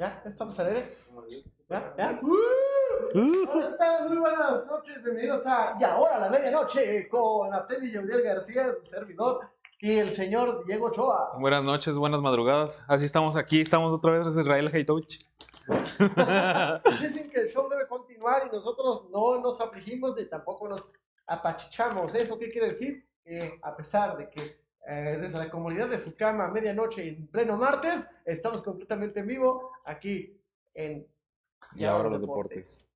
¿Ya? ¿Estamos al aire? ¿Ya? ¿Ya? Hola, ¿qué tal? Muy buenas noches, bienvenidos a Y ahora la medianoche con Artemio Yauriel García, su servidor, y el señor Diego Ochoa. Buenas noches, buenas madrugadas. Así estamos aquí, estamos otra vez, es Israel Haitovich. Dicen que el show debe continuar y nosotros no nos afligimos ni tampoco nos apachichamos. ¿Eso qué quiere decir? Que a pesar de que eh, desde la comodidad de su cama a medianoche en pleno martes, estamos completamente en vivo aquí en Y ahora los deportes.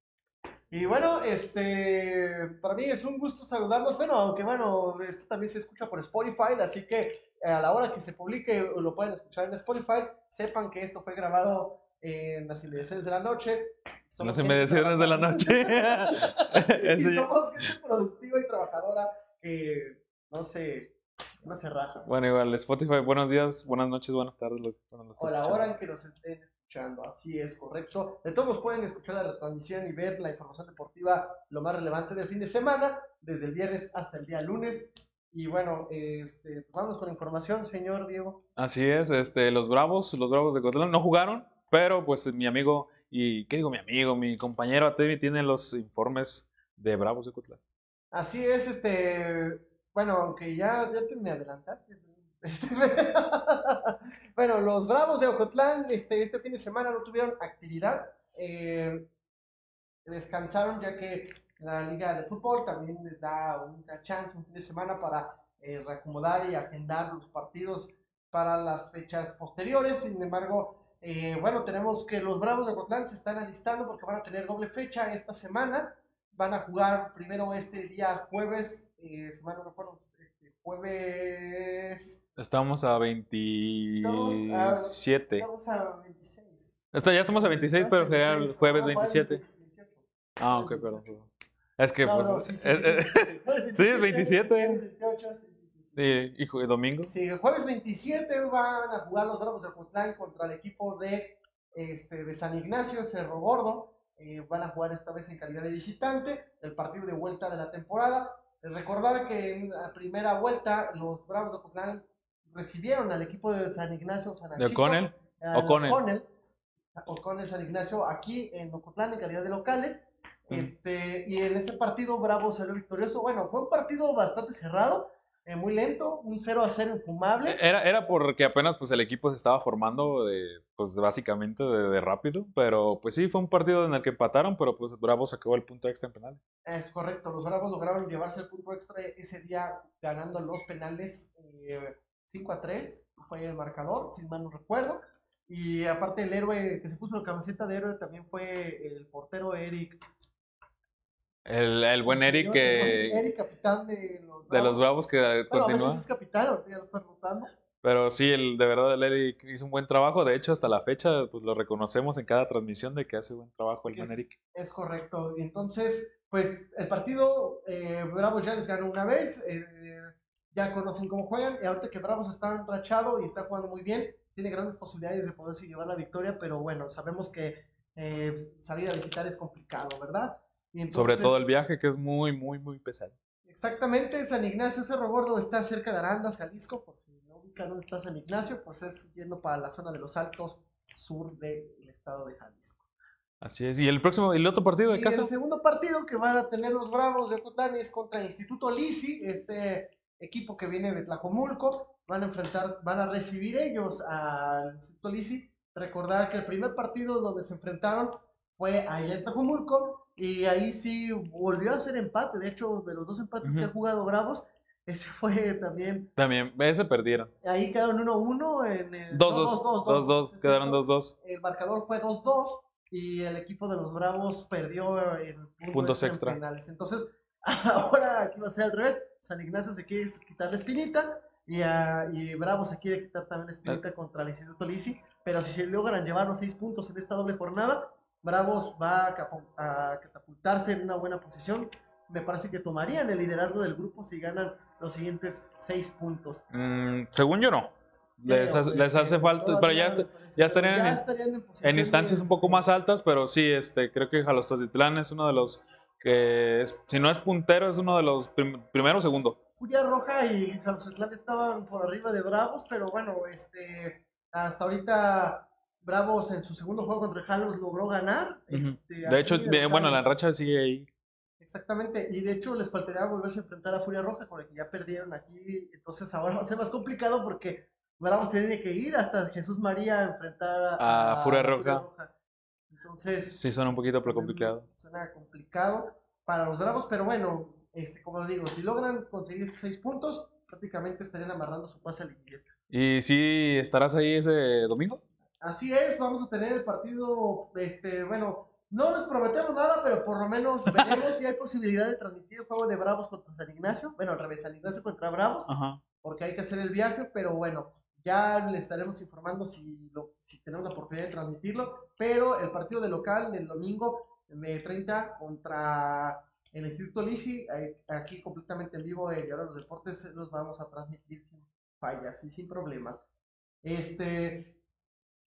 Y bueno, este, para mí es un gusto saludarlos. Bueno, aunque bueno, esto también se escucha por Spotify, así que eh, a la hora que se publique lo pueden escuchar en Spotify. Sepan que esto fue grabado en las inmediaciones de la noche. Somos las inmediaciones de la noche. y somos gente productiva y trabajadora que no se, no se raja. Bueno, igual, Spotify, buenos días, buenas noches, buenas tardes. lo- cuando nos O la escuchan. hora en que nos estén escuchando, así es correcto. De todos pueden escuchar la retransmisión y ver la información deportiva, lo más relevante del fin de semana, desde el viernes hasta el día lunes. Y bueno, este, pues vamos con información, señor Diego. Así es, este, los Bravos, los Bravos de Cotlán no jugaron, pero pues mi amigo, y ¿qué digo mi amigo? Mi compañero Atemi tiene los informes de Bravos de Cotlán. Así es, este, bueno, aunque ya, ya te me adelantaste. este, bueno, los Bravos de Ocotlán este, este fin de semana no tuvieron actividad. eh, descansaron ya que la Liga de Fútbol también les da una chance un fin de semana para eh, reacomodar y agendar los partidos para las fechas posteriores. Sin embargo, eh, bueno, tenemos que los Bravos de Ocotlán se están alistando porque van a tener doble fecha esta semana. Van a jugar primero este día jueves, eh, si mal no recuerdo, este, jueves. Estamos a Estamos a- 27. Estamos a 26. Está- ya estamos a 26, pero Estamos a será el 26, jueves ah, 27. 28. Ah, ok, perdón. perdón. Es que, No, pues, no, sí, sí, eh, sí, es 27. jueves 28, sí, y domingo. Sí, el jueves 27 van a jugar los Bravos de Ocotlán contra el equipo de, este, de San Ignacio, Cerro Gordo. Eh, van a jugar esta vez en calidad de visitante, el partido de vuelta de la temporada. Recordar que en la primera vuelta los Bravos de Ocotlán recibieron al equipo de San Ignacio, San De O'Connell. al O'Connell. O'Connell, O'Connell San Ignacio aquí en Ocotlán en calidad de locales. Mm. Este, y en ese partido Bravo salió victorioso. Bueno, fue un partido bastante cerrado, eh, muy lento, un 0 a 0 infumable. Era, era porque apenas pues el equipo se estaba formando de, pues básicamente de, de rápido, pero pues sí, fue un partido en el que empataron, pero pues Bravo sacó el punto extra en penal. Es correcto, los Bravos lograron llevarse el punto extra ese día ganando los penales eh, 5 a 3, fue el marcador, si mal no recuerdo. Y aparte el héroe que se puso la camiseta de héroe también fue el portero Eric. El, el buen el Eric que, Eric, capitán de los de los Bravos que Bueno, a continúa. veces es capitán, ahorita ya lo están rotando. Pero sí, el, de verdad el Eric hizo un buen trabajo. De hecho, hasta la fecha pues lo reconocemos en cada transmisión de que hace buen trabajo el buen es- Eric. Es correcto. Y entonces, pues el partido, eh, Bravos ya les ganó una vez, eh, ya conocen cómo juegan, y ahorita que Bravos está enrachado y está jugando muy bien, tiene grandes posibilidades de poderse llevar la victoria, pero bueno, sabemos que eh, salir a visitar es complicado, ¿verdad? Sobre todo el viaje que es muy, muy, muy pesado. Exactamente, San Ignacio Cerro Gordo está cerca de Arandas, Jalisco, por si no ubican dónde está San Ignacio, pues es yendo para la zona de los Altos sur del estado de Jalisco. Así es. Y el próximo, el otro partido de Y casa. el segundo partido que van a tener los Bravos de Ocotlán es contra el Instituto Lisi, este equipo que viene de Tlajomulco. Van a enfrentar, van a recibir ellos al Instituto Lisi. Recordar que el primer partido donde se enfrentaron fue allá en Tlajomulco y ahí sí volvió a ser empate. De hecho, de los dos empates que Ujú. ha jugado Bravos, ese fue también. También, ese perdieron. Ahí quedaron 1-1 en el. 2-2. 2-2. Quedaron 2-2. El marcador fue 2-2 y el equipo de los Bravos perdió en Puntos en extra. penales. Entonces, ahora aquí va a ser al revés. San Ignacio se quiere quitar la espinita y, ah, y Bravo se quiere quitar también la espinita contra el Instituto Lisi. Pero si se logran llevar los seis puntos en esta doble jornada, Bravos va a, a catapultarse en una buena posición. Me parece que tomarían el liderazgo del grupo si ganan los siguientes seis puntos. Mm, según yo no. Les, hace- les hace falta, pero ya, parece, estarían en- estarían en, en posiciones, instancias un poco más altas, pero sí, este, creo que Jalostotitlán es uno de los que, es- si no es puntero, es uno de los prim- primero o segundo. Furia Roja y Jalostotitlán estaban por arriba de Bravos, pero bueno, este, hasta ahorita Bravos en su segundo juego contra el Jalos logró ganar. Este, De hecho, bien, bueno, la racha sigue ahí. Exactamente, y de hecho les faltaría volverse a enfrentar a Furia Roja, con el que ya perdieron aquí, entonces ahora va a ser más complicado porque Bravos tiene que ir hasta Jesús María a enfrentar a, A Furia Roja. Entonces, Sí, suena un poquito pero complicado. Suena complicado para los Bravos, pero bueno, este, como les digo, si logran conseguir seis puntos, prácticamente estarían amarrando su pase a liguilla. ¿Y si estarás ahí ese domingo? Así es, vamos a tener el partido, este, bueno, no les prometemos nada, pero por lo menos veremos si hay posibilidad de transmitir el juego de Bravos contra San Ignacio, bueno, al revés, San Ignacio contra Bravos, Ajá. porque hay que hacer el viaje, pero bueno, ya les estaremos informando si, lo, si tenemos la oportunidad de transmitirlo, pero el partido de local del domingo de 30 contra el Instituto Lisi, aquí completamente en vivo en Diario de los Deportes, los vamos a transmitir sin fallas y sin problemas. Este,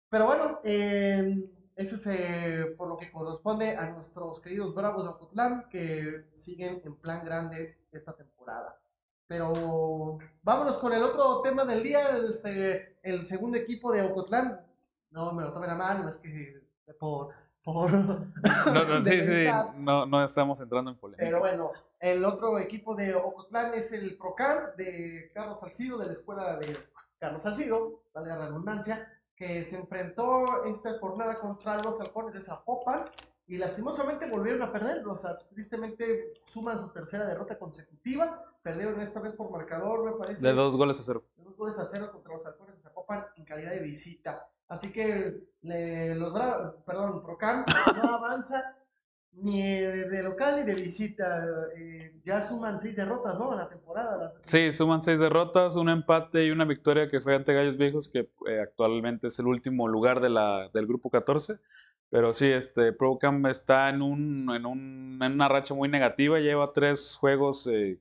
pero bueno, eh, ese es eh, por lo que corresponde a nuestros queridos Bravos de Ocotlán que siguen en plan grande esta temporada. Pero vámonos con el otro tema del día, este, el segundo equipo de Ocotlán. No me lo tomen a mano, es que por... por No, no, sí, sí, no, no estamos entrando en polémica. Pero bueno, el otro equipo de Ocotlán es el Procam de Carlos Salcido, de la escuela de Carlos Salcido, vale la redundancia, que se enfrentó esta jornada contra los halcones de Zapopan y lastimosamente volvieron a perder. O sea, tristemente suman su tercera derrota consecutiva. Perdieron esta vez por marcador, me parece. De dos goles a cero. de dos goles a cero contra los halcones de Zapopan en calidad de visita. Así que le- los perdón, Procam no avanza ni de local ni de visita. Eh, ya suman seis derrotas, ¿no? En la temporada. Sí, suman seis derrotas, un empate y una victoria que fue ante Gallos Viejos, que eh, actualmente es el último lugar de la, del grupo 14. Pero sí, este Procam está en, un, en, un, en una racha muy negativa, lleva tres juegos eh,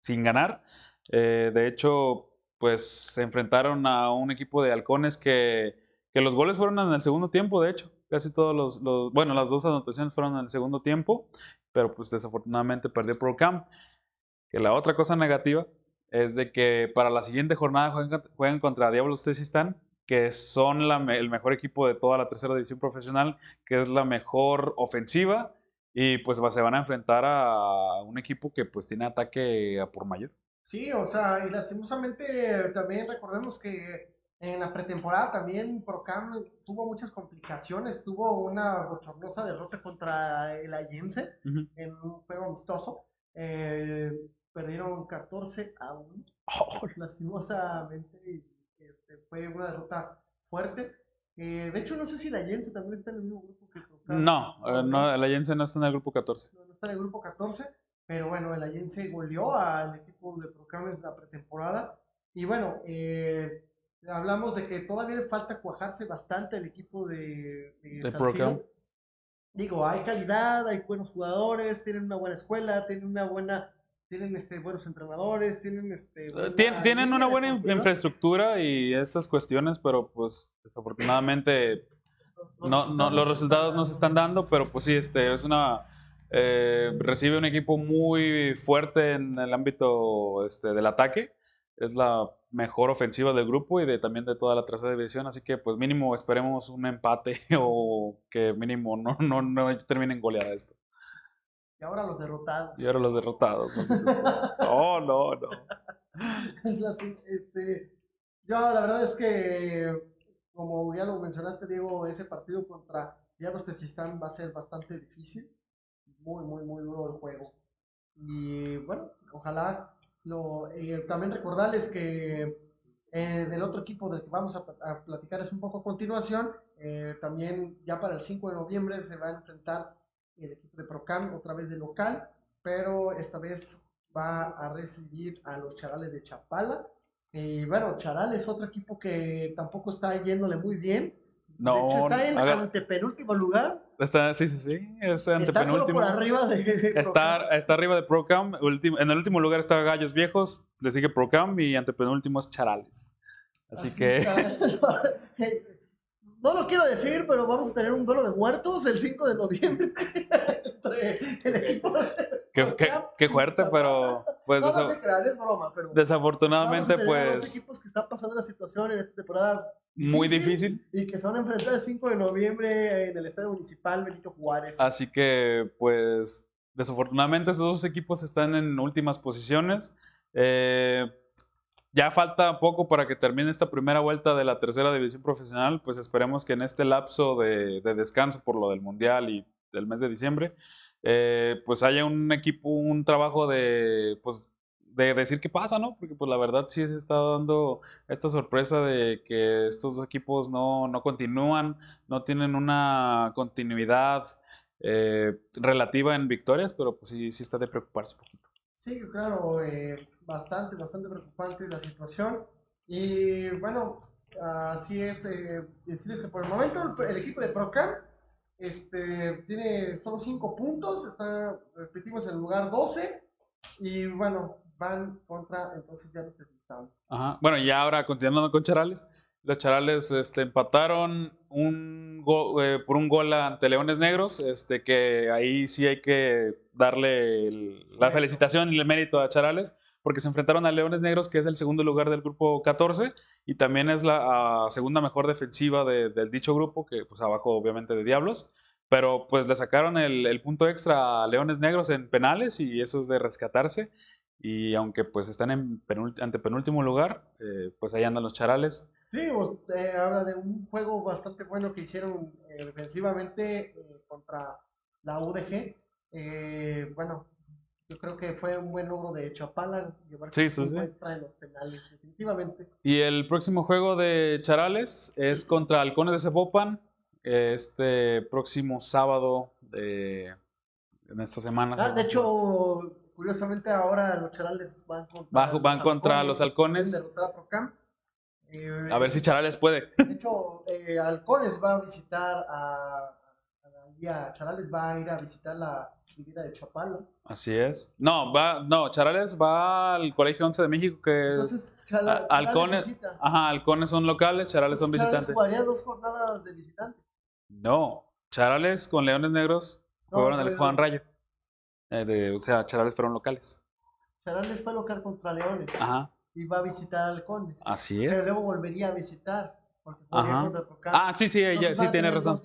sin ganar. De hecho, pues se enfrentaron a un equipo de halcones que, que los goles fueron en el segundo tiempo, de hecho. Casi todos los, bueno, las dos anotaciones fueron en el segundo tiempo, pero pues desafortunadamente perdió Procam. Que la otra cosa negativa es de que para la siguiente jornada juegan, contra Diablos Tesistán, que son el mejor equipo de toda la tercera división profesional, que es la mejor ofensiva, y pues se van a enfrentar a un equipo que pues tiene ataque a por mayor. Sí, o sea, y lastimosamente también recordemos que en la pretemporada también Procam tuvo muchas complicaciones. Tuvo una bochornosa derrota contra el Allense en un juego amistoso. Eh, perdieron 14 a 1. Oh, lastimosamente este, fue una derrota fuerte. Eh, de hecho, no sé si la Allense también está en el mismo grupo que Procam. No, eh, no, el Allense no está en el grupo 14. No, no está en el grupo 14, pero bueno, el Allense goleó al equipo de Procam en la pretemporada. Y bueno, eh, hablamos de que todavía le falta cuajarse bastante el equipo de, de De. Procam. Digo, hay calidad, hay buenos jugadores, tienen una buena escuela, tienen una buena, tienen este buenos entrenadores, tienen este Eh, buena tien- tienen una buena infraestructura y estas cuestiones, pero pues desafortunadamente no, no, los resultados no se están dando, pero pues sí, este es una eh, recibe un equipo muy fuerte en el ámbito este, del ataque. Es la mejor ofensiva del grupo y de, también de toda la tercera división, así que pues mínimo esperemos un empate o que mínimo no, no, no terminen goleada esto. Y ahora los derrotados. Y ahora los derrotados. ¿no? Oh, no, no. Es la- este, yo la verdad es que, como ya lo mencionaste, Diego, ese partido contra Diablos Tezistán va a ser bastante difícil. Muy, muy, muy duro el juego. Y bueno, ojalá lo, eh, también recordarles que eh, del otro equipo del que vamos a, a platicar es un poco a continuación. eh, también ya para el 5 de noviembre se va a enfrentar el equipo de Procam otra vez de local, pero esta vez va a recibir a los Charales de Chapala. Y bueno, Charal es otro equipo que tampoco está yéndole muy bien. No, de hecho, está en haga- antepenúltimo lugar. Está, sí, sí, sí. Es Está solo por arriba de. Está, está arriba de Procam. en el último lugar está Gallos Viejos. Le sigue Procam y antepenúltimo es Charales. Así, Así que. No lo quiero decir, pero vamos a tener un duelo de muertos el 5 de noviembre entre el equipo. de Qué, qué- qué fuerte, pero. Pues No, no desa- se crean, es broma, pero. desafortunadamente, vamos a tener a dos pues. equipos que están pasando la situación en esta temporada muy difícil. Y que se van a enfrentar el 5 de noviembre en el Estadio Municipal Benito Juárez. Así que, pues, desafortunadamente estos dos equipos están en últimas posiciones. Eh, ya falta poco para que termine esta primera vuelta de la tercera división profesional, pues esperemos que en este lapso de, descanso por lo del Mundial y del mes de diciembre, eh, pues haya un equipo, un trabajo de, pues, de decir qué pasa, ¿no? Porque pues la verdad sí se está dando esta sorpresa de que estos dos equipos no, no continúan, no tienen una continuidad eh, relativa en victorias, pero pues sí, sí está de preocuparse un poquito. Sí, claro, eh, bastante, bastante preocupante la situación. Y bueno, así es, eh, decirles que por el momento el, equipo de Procam este, tiene solo 5 puntos, está, repetimos, en lugar 12. Y bueno, van contra entonces ya los que Ajá. Bueno, y ahora continuando con Charales, los Charales este, empataron un eh, por un gol ante Leones Negros, este, que ahí sí hay que darle la felicitación y el mérito a Charales, porque se enfrentaron a Leones Negros, que es el segundo lugar del grupo 14, y también es la segunda mejor defensiva del dicho grupo, que pues abajo obviamente de Diablos. Pero pues le sacaron el, el punto extra a Leones Negros en penales y eso es de rescatarse. Y aunque pues están en ante penúltimo lugar, eh, pues ahí andan los charales. Sí, eh, habla de un juego bastante bueno que hicieron eh, defensivamente contra la UDG. bueno, yo creo que fue un buen logro de Chapala llevarse sí, sí, en los penales, definitivamente. Y el próximo juego de Charales es contra Halcones de Cepopan, este próximo sábado de en esta semana. Ah, de hecho, Curiosamente ahora los charales van contra, los, van contra los halcones. Eh, a ver si Charales puede. De hecho, eh, Halcones va a visitar a, a, Charales va a ir a visitar la vida de Chapala. Así es. No, va, no, Charales va al Colegio 11 de México que Entonces, Halcones, ajá, Halcones son locales, Charales son visitantes. Charales jugaría dos jornadas de visitantes. No, Charales con Leones Negros jugaron el Juan Rayo. Eh, o sea, Charales fueron locales. Charales fue local contra Leones. Ajá. Y va a visitar Halcones. Así es. Pero luego volvería a visitar. Porque Ajá. Ah, sí, sí, ella, sí tiene razón.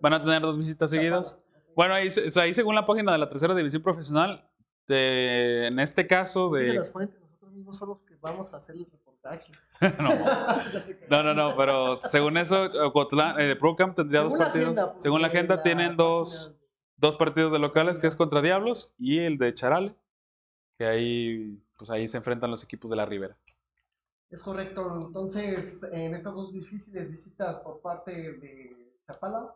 Van a tener dos visitas seguidas. Bueno, ahí, ahí según la página de la tercera división profesional, en este caso de... las fuentes, nosotros mismos somos los que vamos a hacer el reportaje. no. no, no, pero según eso, Ocotlán, eh, Procam tendría dos partidos. según la agenda, tienen dos dos partidos de locales, que es contra Diablos, y el de Charale, que ahí, pues ahí se enfrentan los equipos de la Ribera. Es correcto, entonces en estas dos difíciles visitas por parte de Chapala,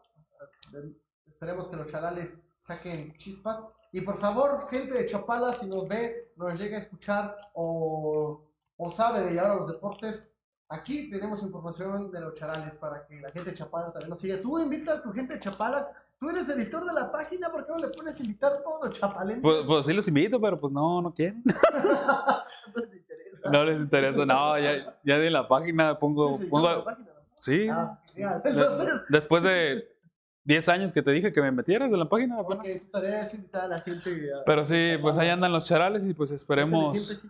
esperemos que los charales saquen chispas. Y por favor, gente de Chapala, si nos ve, nos llega a escuchar o, o sabe de llevar a los deportes, aquí tenemos información de los charales para que la gente de Chapala también nos siga. Tú invita a tu gente de Chapala Tú eres editor de la página, ¿por qué no le pones a invitar a todos los chapalenses? Pues, pues sí los invito, pero pues no, no quieren. no les interesa. No les interesa, no, ya, ya de la página pongo... Sí, pongo la página, sí. Ah, Entonces... Después de 10 años que te dije que me metieras de la página. Porque invitar a la gente. pero sí, pues ahí andan los charales y pues esperemos...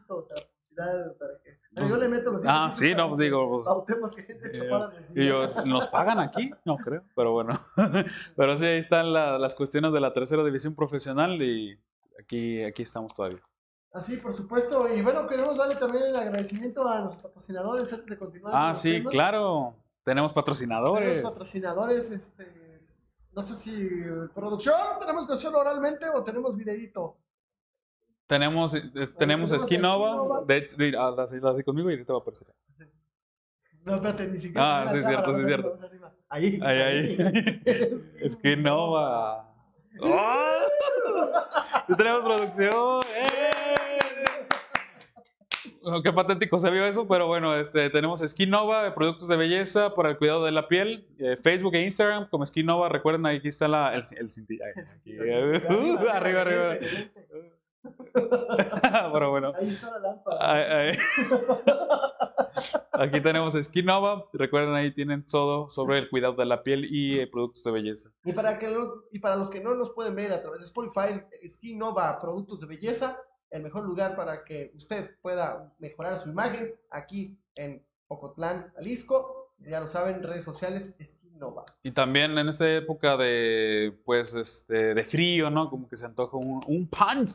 Sea, para que pues, yo le meto los Ah, sí, no, pues digo. Pues, que gente y yo, ¿nos pagan aquí? No creo, pero bueno. pero sí, ahí están las cuestiones de la tercera división profesional y aquí, aquí estamos todavía. Así, por supuesto. Y bueno, queremos darle también el agradecimiento a los patrocinadores antes de continuar. Ah, sí, claro. Tenemos patrocinadores. Tenemos patrocinadores, este. No sé si producción, tenemos que hacerlo oralmente o tenemos videito. Tenemos, eh, tenemos Skinova. De, de, ah, así, conmigo y te va a aparecer. No, espérate, ni siquiera. Ah, sí, es cierto, sí, es cierto. Ahí. Ahí, ahí. Skinova. ¡Oh! tenemos producción. ¡Eh! Qué patético se vio eso, pero bueno, este, tenemos Skinova de productos de belleza para el cuidado de la piel. Eh, Facebook e Instagram como Skinova. Recuerden, aquí está la, el, el, el, arriba, arriba. Pero bueno. Ahí está la lámpara. Aquí tenemos Skinova. Recuerden, ahí tienen todo sobre el cuidado de la piel y eh, productos de belleza. Y para, que y para los que no nos pueden ver a través de Spotify, Skinova, productos de belleza, el mejor lugar para que usted pueda mejorar su imagen aquí en Ocotlán, Jalisco. Ya lo saben, redes sociales, Esquinova. Y también en esta época de, pues, este, de frío, ¿no? Como que se antoja un, un pan.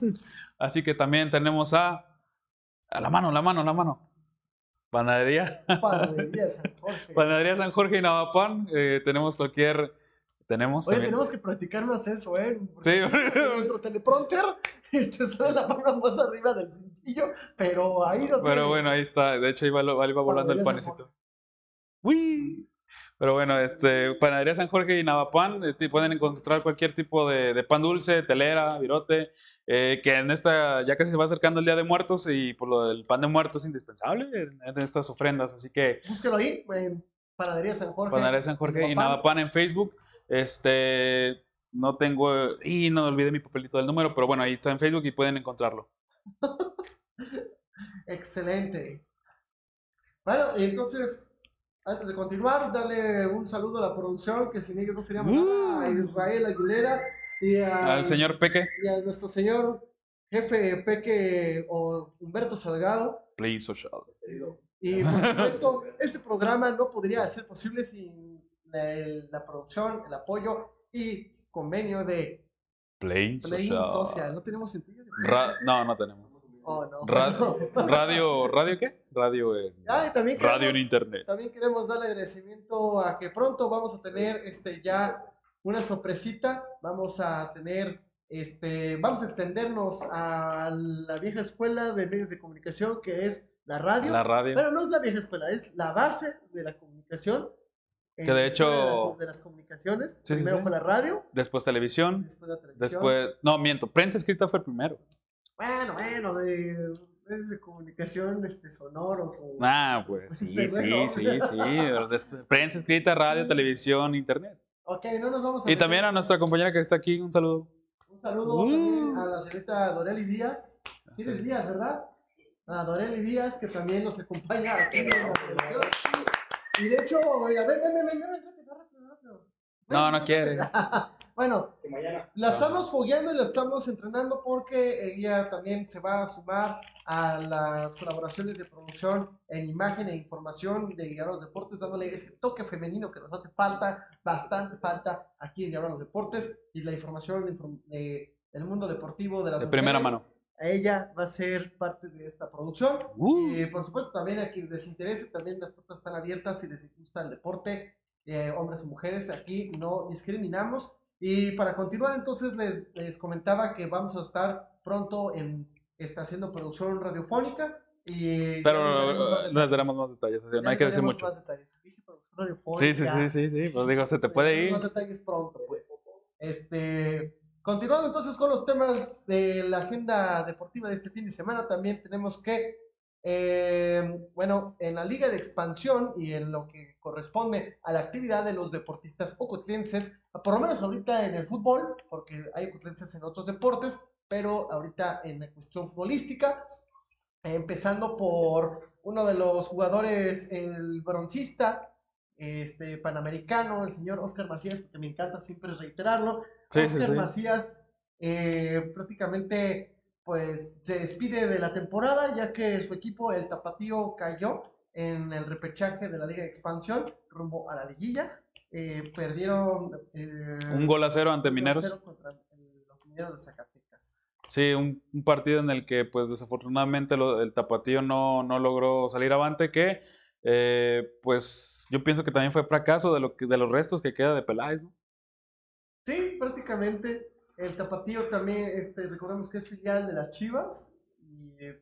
Así que también tenemos a, a la mano, la mano, la mano. Panadería. Panadería San Jorge. Panadería San Jorge y Navapan. Eh, tenemos cualquier. Tenemos. Oye, también- tenemos que practicar más eso, ¿eh? Porque Sí. Nuestro teleprompter este, sale la mano más arriba del cintillo, pero ahí no Pero tiene. bueno, ahí está. De hecho, ahí va, ahí va volando el panecito. ¡Uy! Pero bueno, este, Panadería San Jorge y Navapan, este, pueden encontrar cualquier tipo de, de pan dulce, telera, virote, eh, que en esta, ya casi se va acercando el Día de Muertos y por lo del pan de muertos es indispensable en, en estas ofrendas. Así que Búsquelo ahí, en Panadería San Jorge. Panadería San Jorge y Navapan en Facebook. Este, no tengo, y no olvidé mi papelito del número, pero bueno, ahí está en Facebook y pueden encontrarlo. Excelente. Bueno, y entonces, antes de continuar, darle un saludo a la producción, que sin ellos no seríamos nada, a Israel Aguilera y a, Al señor Peque, y a nuestro señor jefe Peque o Humberto Salgado. Play Social. Y por supuesto, este programa no podría ser posible sin la, la producción, el apoyo y convenio de Play Play Social. Social. No tenemos sentido. Ra- no, no tenemos. Oh, no. Ra- No. radio, ¿radio qué? Radio en, Ah, radio en internet. También queremos darle agradecimiento a que pronto vamos a tener este ya una sorpresita. Vamos a tener este vamos a extendernos a la vieja escuela de medios de comunicación que es la radio. La radio. Pero no es la vieja escuela, es la base de la comunicación. Que de hecho- de, la- de las comunicaciones. Sí, sí, Primero sí. fue la radio, Después televisión. después la televisión. Después, no, miento, prensa escrita fue primero. Bueno, bueno, de medios de comunicación este sonoros o Ah, pues sí, Este, sí, bueno. sí, sí. después- prensa escrita, radio, televisión, internet. Ok, no nos vamos a Y meter- también a nuestra compañera que está aquí, un saludo. Un saludo Uh. a la señorita Doreli Díaz. Sí, Sí. es Díaz, ¿verdad? A Doreli Díaz, que también nos acompaña aquí en la producción. Y de hecho, oiga, ven, ven, ven, ven, ven, rápido, rápido, rápido. Ven, No, no ven, quiere. ven. Que mañana. la estamos fogueando y la estamos entrenando porque ella también se va a sumar a las colaboraciones de producción en imagen e información de Diablo los Deportes, dándole ese toque femenino que nos hace falta, bastante falta aquí en Diablo los Deportes y la información inform- de- del mundo deportivo de las De primera mujeres. mano. Ella va a ser parte de esta producción. Uh. Y por supuesto, también a quienes les interese, también las puertas están abiertas si les gusta el deporte, eh, hombres o mujeres, aquí no discriminamos. Y para continuar, entonces les, les comentaba que vamos a estar pronto en está haciendo producción radiofónica. Y ya les daremos más Pero detalles. les daremos más detalles, no hay que decir mucho. más detalles. Sí, sí, sí, sí, sí. Pues digo, se te puede ir. Más detalles pronto, pues. Este, continuando entonces con los temas de la agenda deportiva de este fin de semana, también tenemos que, eh, bueno, en la Liga de Expansión y en lo que corresponde a la actividad de los deportistas ocotlenses, por lo menos ahorita en el fútbol, porque hay ocotlenses en otros deportes, pero ahorita en la cuestión futbolística, eh, empezando por uno de los jugadores, el broncista, este panamericano, el señor Oscar Macías, porque me encanta siempre reiterarlo. Sí, sí, Oscar sí. Macías eh, prácticamente pues se despide de la temporada ya que su equipo, el Tapatío, cayó en el repechaje de la Liga de Expansión rumbo a la liguilla. Eh, perdieron eh, Un gol a cero ante Mineros. cero contra eh, los Mineros de Zacatecas. Sí, un, un partido en el que, pues, desafortunadamente lo- el Tapatío no, no logró salir avante, que, eh, pues, yo pienso que también fue fracaso de, lo que, de los restos que queda de Peláez, ¿no? Sí, prácticamente. El Tapatío también, este, recordemos que es filial de las Chivas. Y eh,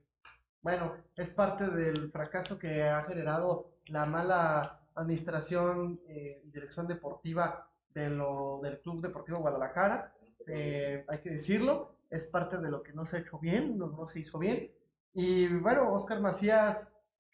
bueno, es parte del fracaso que ha generado la mala administración eh, y dirección deportiva de lo, del Club Deportivo Guadalajara. Eh, hay que decirlo, es parte de lo que no se ha hecho bien, no, se hizo bien. Y bueno, Oscar Macías,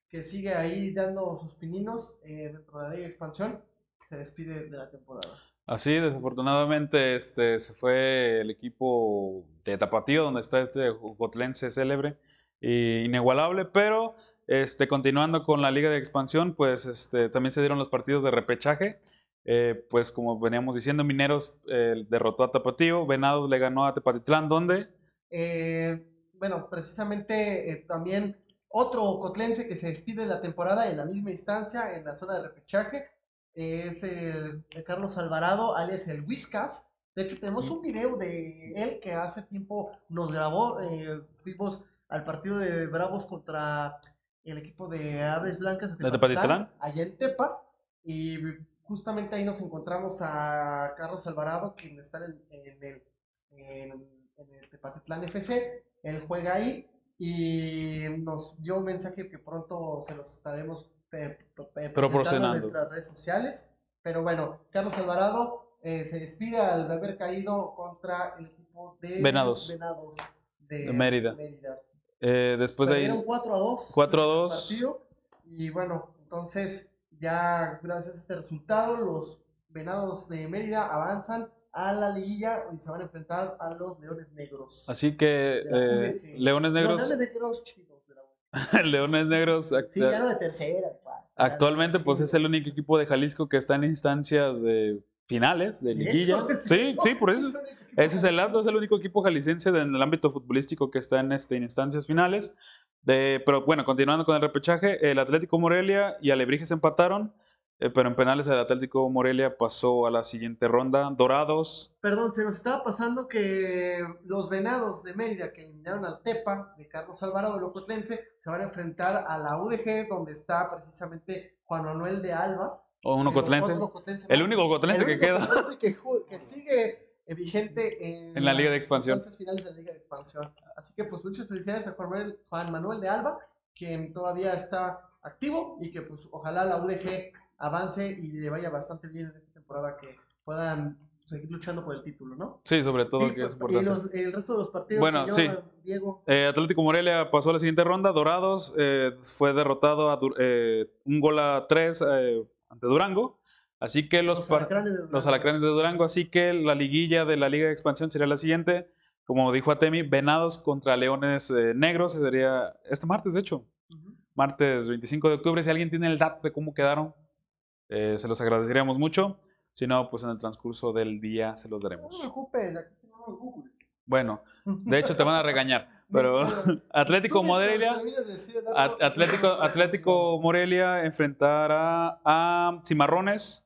que sigue ahí dando sus pininos eh, dentro de la Liga de Expansión, se despide de la temporada. Así, desafortunadamente, este, se fue el equipo de Tapatío, donde está este jocotlense célebre e inigualable, pero este, continuando con la liga de expansión, pues este, también se dieron los partidos de repechaje. Eh, pues como veníamos diciendo, Mineros eh, derrotó a Tapatío, Venados le ganó a Tepatitlán, ¿dónde? Eh, bueno, precisamente eh, también Otro cotlense que se despide de la temporada en la misma instancia, en la zona de repechaje, es el, el Carlos Alvarado, alias el Whiskas. De hecho, tenemos un video de él que hace tiempo nos grabó. eh, fuimos al partido de Bravos contra el equipo de Aves Blancas ¿De Tepatitlán? allá en Tepa. Y justamente ahí nos encontramos a Carlos Alvarado, quien está en, en el, en, en el Tepatitlán FC. Él juega ahí y nos dio un mensaje que pronto se los estaremos en Proporcionando. nuestras redes sociales. Pero bueno, Carlos Alvarado eh, se despide al haber caído contra el equipo de Venados. Venados de, De Mérida. Eh, después de ahí, 4 a 2. 4 a 2. partido. Y bueno, entonces ya gracias a este resultado, los Venados de Mérida avanzan a la liguilla y se van a enfrentar a los Leones Negros. así que eh. Leones Los Negros, Leones Negros chidos de la U. Leones Negros act- Sí, de tercera. pa. Actualmente de pues es el único equipo de Jalisco que está en instancias de finales, de De liguilla. Sí, el- sí, por eso. Ese es el es el único equipo jalisciense en el ámbito futbolístico que está en, este, en instancias finales. De, pero bueno, continuando con el repechaje, el Atlético Morelia y Alebrijes empataron, eh, pero en penales el Atlético Morelia pasó a la siguiente ronda. Dorados, Perdón, se nos estaba pasando que los Venados de Mérida que eliminaron al Tepa de Carlos Alvarado de Locotlense se van a enfrentar a la UDG donde está precisamente Juan Manuel de Alba. o un eh, ocotlense el único ocotlense El que queda. que, que sigue vigente en, En la Liga de las Expansión. finales de la Liga de Expansión. Así que pues muchas felicidades a Juan Manuel de Alba, quien todavía está activo y que pues ojalá la UDG avance y le vaya bastante bien en esta temporada que puedan seguir luchando por el título, ¿no? Sí, sobre todo, Y, que es y los- el resto de los partidos, Bueno, señor Diego. Eh, Atlético Morelia pasó a la siguiente ronda. Dorados eh, fue derrotado a eh, un gol a tres eh, ante Durango. Así que los, Los alacranes de los Durango. alacranes de Durango. Así que la liguilla de la Liga de Expansión sería la siguiente. Como dijo Atemi, Venados contra Leones eh, Negros. Sería este martes, de hecho. Martes 25 de octubre. Si alguien tiene el dato de cómo quedaron, eh, se los agradeceríamos mucho. Si no, pues en el transcurso del día se los No daremos. te preocupes, aquí tenemos Google. Bueno, de hecho te van a regañar. Pero Atlético Morelia. Atlético, Atlético Morelia enfrentará a Cimarrones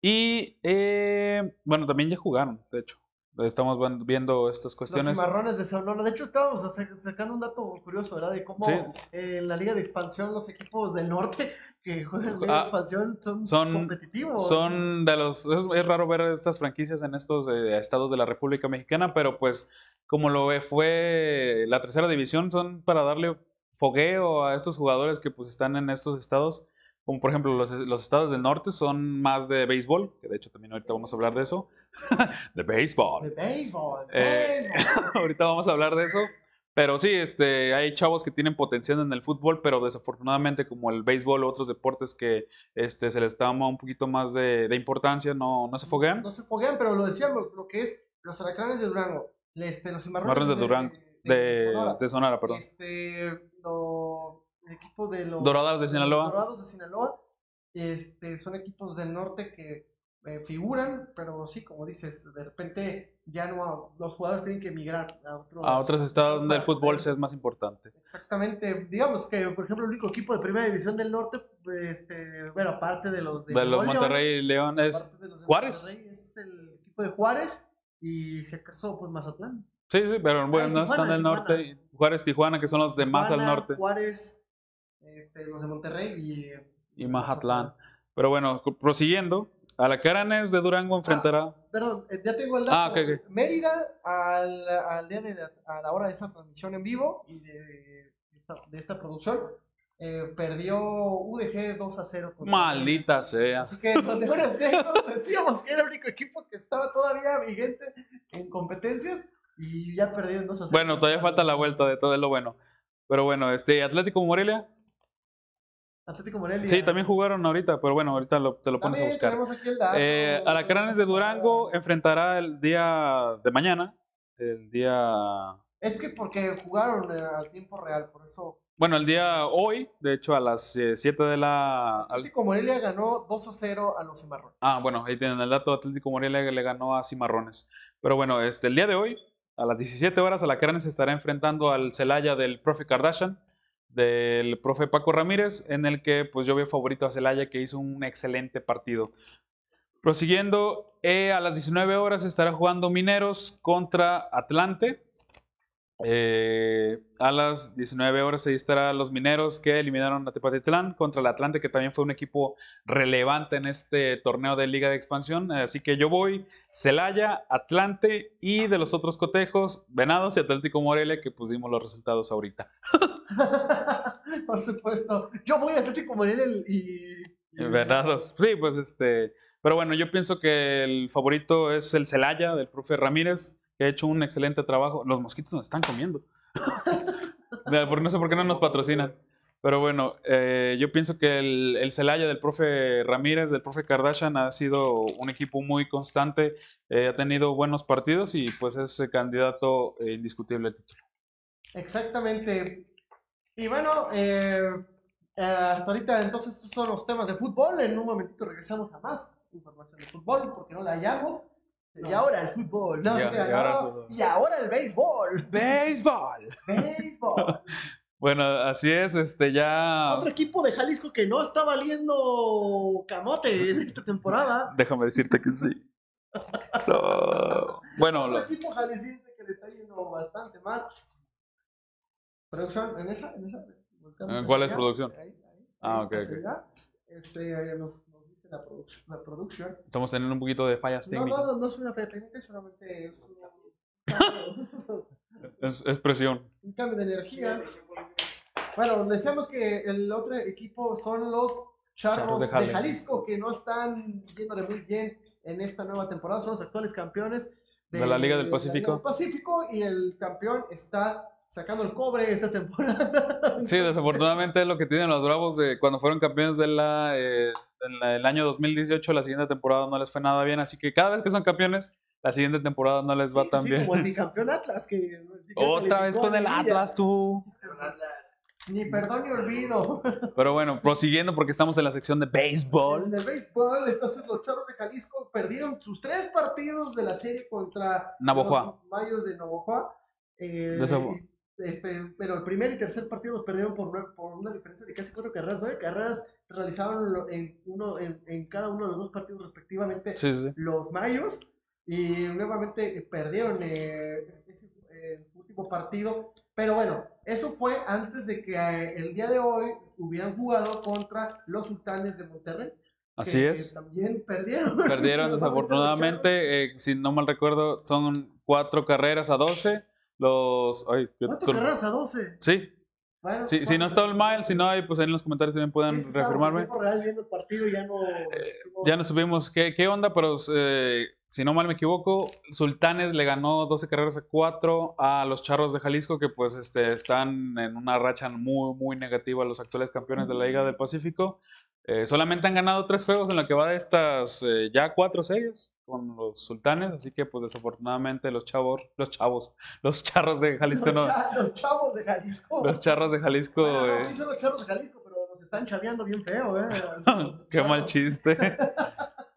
y eh, bueno, también ya jugaron, de hecho. Estamos viendo estas Los cuestiones. cimarrones de Sonora. De hecho, estábamos sa- sacando un dato curioso, ¿verdad? De cómo Sí. en la Liga de Expansión los equipos del norte que juegan Liga Ah, de Expansión son, son- competitivos. Son de los. Es, es raro ver estas franquicias en estos eh, estados de la República Mexicana, pero pues, como lo fue la tercera división, son para darle fogueo a estos jugadores que pues están en estos estados. Como por ejemplo, los, los estados del norte son más de béisbol, que de hecho también ahorita vamos a hablar de eso. de béisbol. De béisbol. Eh, ahorita vamos a hablar de eso. Pero sí, este, hay chavos que tienen potencial en el fútbol, pero desafortunadamente como el béisbol u otros deportes que este, se les toma un poquito más de, de importancia, no, no se foguean. No se foguean, pero lo decíamos, lo que es los alacranes de Durango, este, los cimarrones Marrones de Durango, de, Sonora. de Sonora, perdón. Este, lo- el equipo de los Dorados de Sinaloa. Dorados de Sinaloa, este, son equipos del norte que eh, figuran, pero sí, como dices, de repente ya no, los jugadores tienen que emigrar a otros, A otros estados donde el fútbol poder- sea más importante. Exactamente, digamos que, por ejemplo, el único equipo de primera división del norte, este, bueno, aparte de los de, De los León, Monterrey y León es... de de Juárez. Monterrey, es el equipo de Juárez y si acaso, pues Mazatlán. Sí, sí, pero bueno, es no están Tijuana, del Tijuana. norte. Juárez, Tijuana, que son los de más al Tijuana, norte. Juárez, este, los de Monterrey y, Y Mazatlán. Pero bueno, prosiguiendo. Alacranes de Durango enfrentará... Perdón, eh, ya tengo el dato. Ah. Mérida, al, al día de la- a la hora de esta transmisión en vivo y de esta, de esta producción, eh, perdió UDG 2 a 0. contra- Maldita sea. Así que los Leones Negros decíamos que era el único equipo que estaba todavía vigente en competencias y ya perdieron 2 a 0. Bueno, todavía falta la vuelta de todo lo bueno. Pero bueno, este Atlético Morelia. Atlético Morelia. Sí, también jugaron ahorita, pero bueno, ahorita lo- te lo pones a buscar. aquí el dato. Eh, Alacranes de Durango enfrentará el día de mañana. El día. Es que porque jugaron eh, al tiempo real, por eso. Bueno, el día hoy, de hecho, a las 7 de la. Atlético Morelia ganó 2 a 0 a los Cimarrones. Ah, bueno, ahí tienen el dato. Atlético Morelia le ganó a Cimarrones. Pero bueno, este, el día de hoy, a las 17 horas, Alacranes estará enfrentando al Celaya del profe Kardashian. Del profe Paco Ramírez, en el que pues yo veo favorito a Celaya, que hizo un excelente partido. Prosiguiendo, eh, a las 19 horas estará jugando Mineros contra Atlante. Eh, a las 19 horas se estarán los mineros que eliminaron a Tepatitlán contra el Atlante, que también fue un equipo relevante en este torneo de Liga de Expansión. Así que yo voy Celaya, Atlante y de los otros cotejos, Venados y Atlético Morelia, que pusimos los resultados ahorita. Por supuesto. Yo voy a Atlético Morelia y. y Venados. Sí, pues este. Pero bueno, yo pienso que el favorito es el Celaya del profe Ramírez que ha hecho un excelente trabajo. Los mosquitos nos están comiendo. no sé por qué no nos patrocinan. Pero bueno, eh, yo pienso que el, el, Celaya del profe Ramírez, del profe Kardashian, ha sido un equipo muy constante, eh, ha tenido buenos partidos y pues es candidato eh, indiscutible al título. Exactamente. Y bueno, hasta ahorita entonces estos son los temas de fútbol. En un momentito regresamos a más información de fútbol porque no la hallamos. Y ahora el fútbol. No, y, y, ahora, y, ahora, el béisbol. Béisbol. Béisbol. bueno, así es, este ya. Otro equipo de Jalisco que no está valiendo camote en esta temporada. Déjame decirte que sí. No. Bueno, Otro lo... equipo jalisciense que le está yendo bastante mal. ¿Producción? ¿En esa? ¿En esa? ¿Cuál es producción? Ahí, ahí, ah, ok, ok. Este, nos, la, la. Estamos teniendo un poquito de fallas técnicas. No, no, no es una falla técnica, solamente es una... es, es, presión. Un cambio de energía. Bueno, decíamos que el otro equipo son los Charros, de, Jalisco. de, Jalisco, que no están yéndole muy bien en esta nueva temporada. Son los actuales campeones de, de la Liga del Pacífico. Liga del Pacífico y el campeón está sacando el cobre esta temporada. Sí, desafortunadamente es lo que tienen los Bravos de cuando fueron campeones de la, eh, en la, el año 2018, la siguiente temporada no les fue nada bien, así que cada vez que son campeones, la siguiente temporada no les va sí, tan sí, bien. Como el bicampeón Atlas, que otra vez con el Atlas tú. Ni perdón ni olvido. Pero bueno, prosiguiendo porque estamos en la sección de béisbol. En el béisbol, entonces los Charros de Jalisco perdieron sus tres partidos de la serie contra Navojoa. los Mayos de Navojoa. Eh, este, pero el primer y tercer partido los perdieron por, por una diferencia de casi cuatro carreras. Nueve carreras realizaron en, uno, en, en cada uno de los dos partidos respectivamente sí, sí. los Mayos. Y nuevamente perdieron eh, ese eh, último partido. Pero bueno, eso fue antes de que eh, el día de hoy hubieran jugado contra los Sultanes de Monterrey. Así que, es. Que también perdieron. Perdieron desafortunadamente. Eh, si no mal recuerdo, son cuatro carreras a 12 los. Ay, ¿Cuánto carreras a 12? Sí. Bueno, sí, si no está el mal, si no hay, pues ahí en los comentarios también pueden sí, sí, reafirmarme. Real viendo el partido ya no. Eh, ya no supimos qué, qué onda, pero eh, si no mal me equivoco, Sultanes le ganó 12 carreras a 4 a los Charros de Jalisco, que pues este, están en una racha muy, muy negativa, los actuales campeones de la Liga del Pacífico. Eh, solamente han ganado tres juegos en lo que va de estas eh, ya cuatro series con los sultanes, así que pues desafortunadamente los chavos, los chavos, los charros de Jalisco los no. Cha los chavos de Jalisco. Los charros de Jalisco. Bueno, no, eh. sí son los charros de Jalisco, pero nos están chaveando bien feo, eh. Qué mal chiste.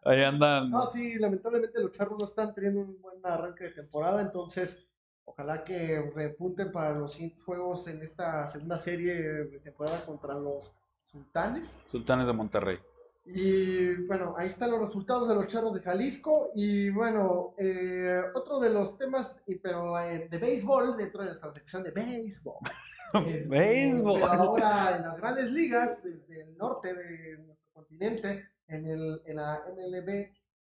Ahí andan. No, sí, lamentablemente los charros no están teniendo un buen arranque de temporada, entonces ojalá que repunten para los juegos en esta segunda serie de temporada contra los sultanes. Sultanes de Monterrey. Y bueno, ahí están los resultados de los charros de Jalisco. Y bueno, eh, otro de los temas, y, pero eh, de béisbol, dentro de nuestra sección de béisbol. Este, Béisbol. Pero ahora en las grandes ligas, desde el norte de nuestro continente, en, el, en la MLB.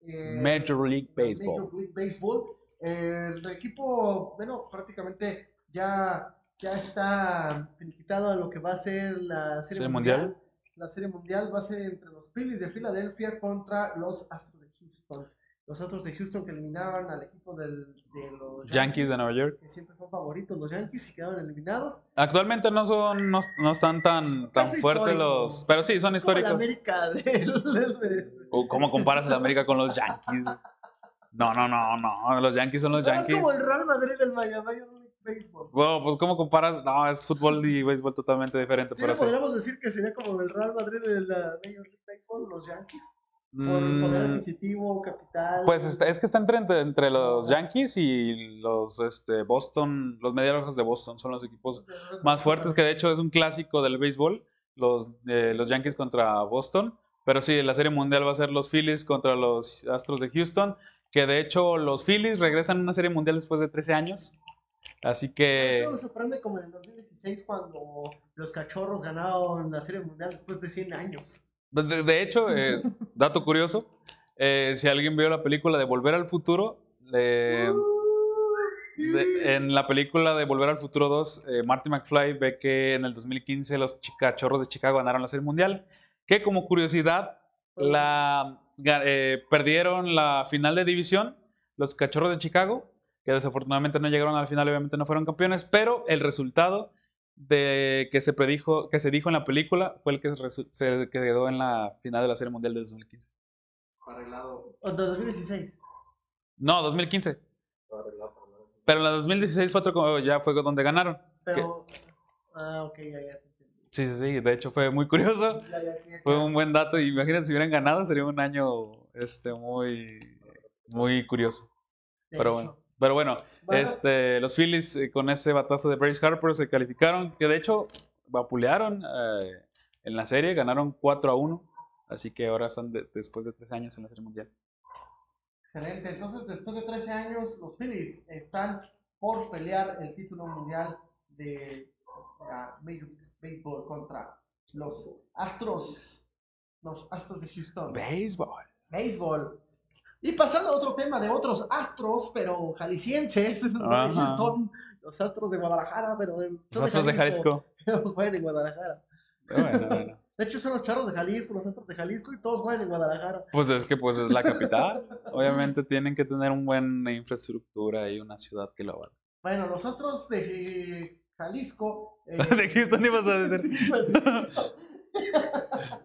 eh, Major League Baseball. Major League Baseball. El equipo, bueno, prácticamente ya, ya está finiquitado a lo que va a ser la Serie ¿Serie mundial. mundial? La Serie Mundial va a ser entre los Phillies de Filadelfia contra los Astros de Houston. Los Astros de Houston que eliminaban al equipo del, de los Yankees de Nueva York. que siempre son favoritos los Yankees y quedaron eliminados. Actualmente no son, no, no están tan, tan Caso fuertes histórico. los. Pero sí, son Es como la históricos. América del, del- del- ¿O ¿Cómo comparas el América con los Yankees? No, no, no, no. Los Yankees son los No, es Yankees. como el Real Madrid del Major Baseball. Bueno, pues ¿cómo comparas? No, es fútbol y béisbol totalmente diferente. Sí, pero ¿no sí. podríamos decir que sería como el Real Madrid de la Major League Baseball, los Yankees. Por poder Mm, adquisitivo, capital. Pues está- es que está entre, entre, los Yankees y los este, Boston, los Medias Rojas de Boston son los equipos más fuertes, que de hecho es un clásico del béisbol, los, eh, los Yankees contra Boston. Pero sí, la Serie Mundial va a ser los Phillies contra los Astros de Houston, que de hecho los Phillies regresan a una Serie Mundial después de 13 años. Así que... Eso me sorprende como en el 2016 cuando los cachorros ganaron la Serie Mundial después de 100 años. De, de hecho, eh, dato curioso, eh, si alguien vio la película de Volver al Futuro, de- en la película de Volver al Futuro 2, eh, Marty McFly ve que en el 2015 los cachorros de Chicago ganaron la Serie Mundial, que como curiosidad, la, perdieron la final de división, los cachorros de Chicago, que desafortunadamente no llegaron a la final, obviamente no fueron campeones, pero el resultado de que se predijo, que se dijo en la película fue el que se quedó en la final de la Serie Mundial de 2015. Arreglado. O de 2016. No, 2015. Arreglado. Pero en la 2016 fue otro, ya fue donde ganaron. Pero. Ah, ok, ya, ya. Sí, sí, sí. De hecho fue muy curioso. Ya, ya, ya, Fue un buen dato. Imagínense si hubieran ganado, sería un año este, muy, muy curioso. De Pero hecho. bueno. Pero bueno, Bueno. este, los Phillies eh, con ese batazo de Bryce Harper se calificaron, que de hecho vapulearon eh, en la serie, ganaron 4 a 1. Así que ahora están de- después de 3 años en la serie mundial. Excelente. Entonces, después de 13 años, los Phillies están por pelear el título mundial de la Major League Baseball contra los Astros. Los Astros de Houston. Béisbol. Béisbol. Y pasando a otro tema de otros astros, pero jaliscienses, de los astros de Guadalajara, pero de- Los son Astros de Jalisco. pero juegan en Guadalajara. Bueno, bueno. De hecho, son los charros de Jalisco, los astros de Jalisco, y todos juegan en Guadalajara. Pues es que pues es la capital. Obviamente tienen que tener una buena infraestructura y una ciudad que lo valga. Bueno, los astros de Jalisco. eh, De Houston ibas a decir. Sí, pues.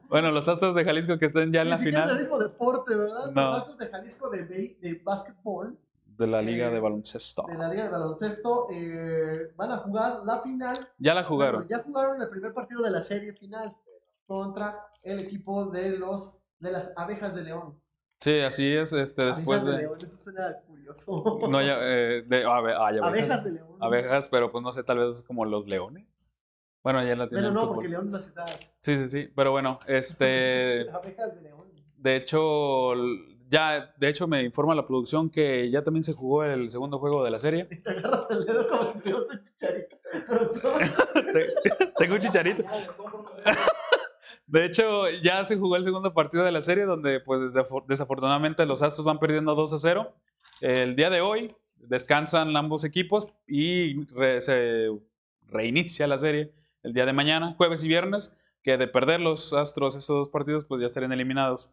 Bueno, los Astros de Jalisco que estén ya en Ni la siquiera es el final mismo deporte, ¿verdad? No. Los astros de Jalisco de, de básquetbol, de la liga eh, de baloncesto. de la Liga de Baloncesto, eh, van a jugar la final Ya la Bueno, jugaron. ya jugaron el primer partido de la serie final contra el equipo de los de las abejas de León. Sí, así es. Este, después abejas de, de. León, eso suena curioso. No, ya, eh, de ave- ay, abejas abejas. de León. Abejas, pero pues no sé, tal vez como los leones. Bueno, ya la tienen. Pero no, fútbol. porque León es la ciudad. Sí, sí, sí. Pero bueno, este. abejas de León. De hecho, ya, de hecho me informa la producción que ya también se jugó el segundo juego de la serie. Y te agarras el dedo como si tuvieras un chicharito. Tengo un chicharito. De hecho, ya se jugó el segundo partido de la serie donde pues desafor- desafortunadamente los Astros van perdiendo 2 a 0. El día de hoy descansan ambos equipos y re- se reinicia la serie el día de mañana, jueves y viernes, que de perder los Astros esos dos partidos pues ya estarían eliminados.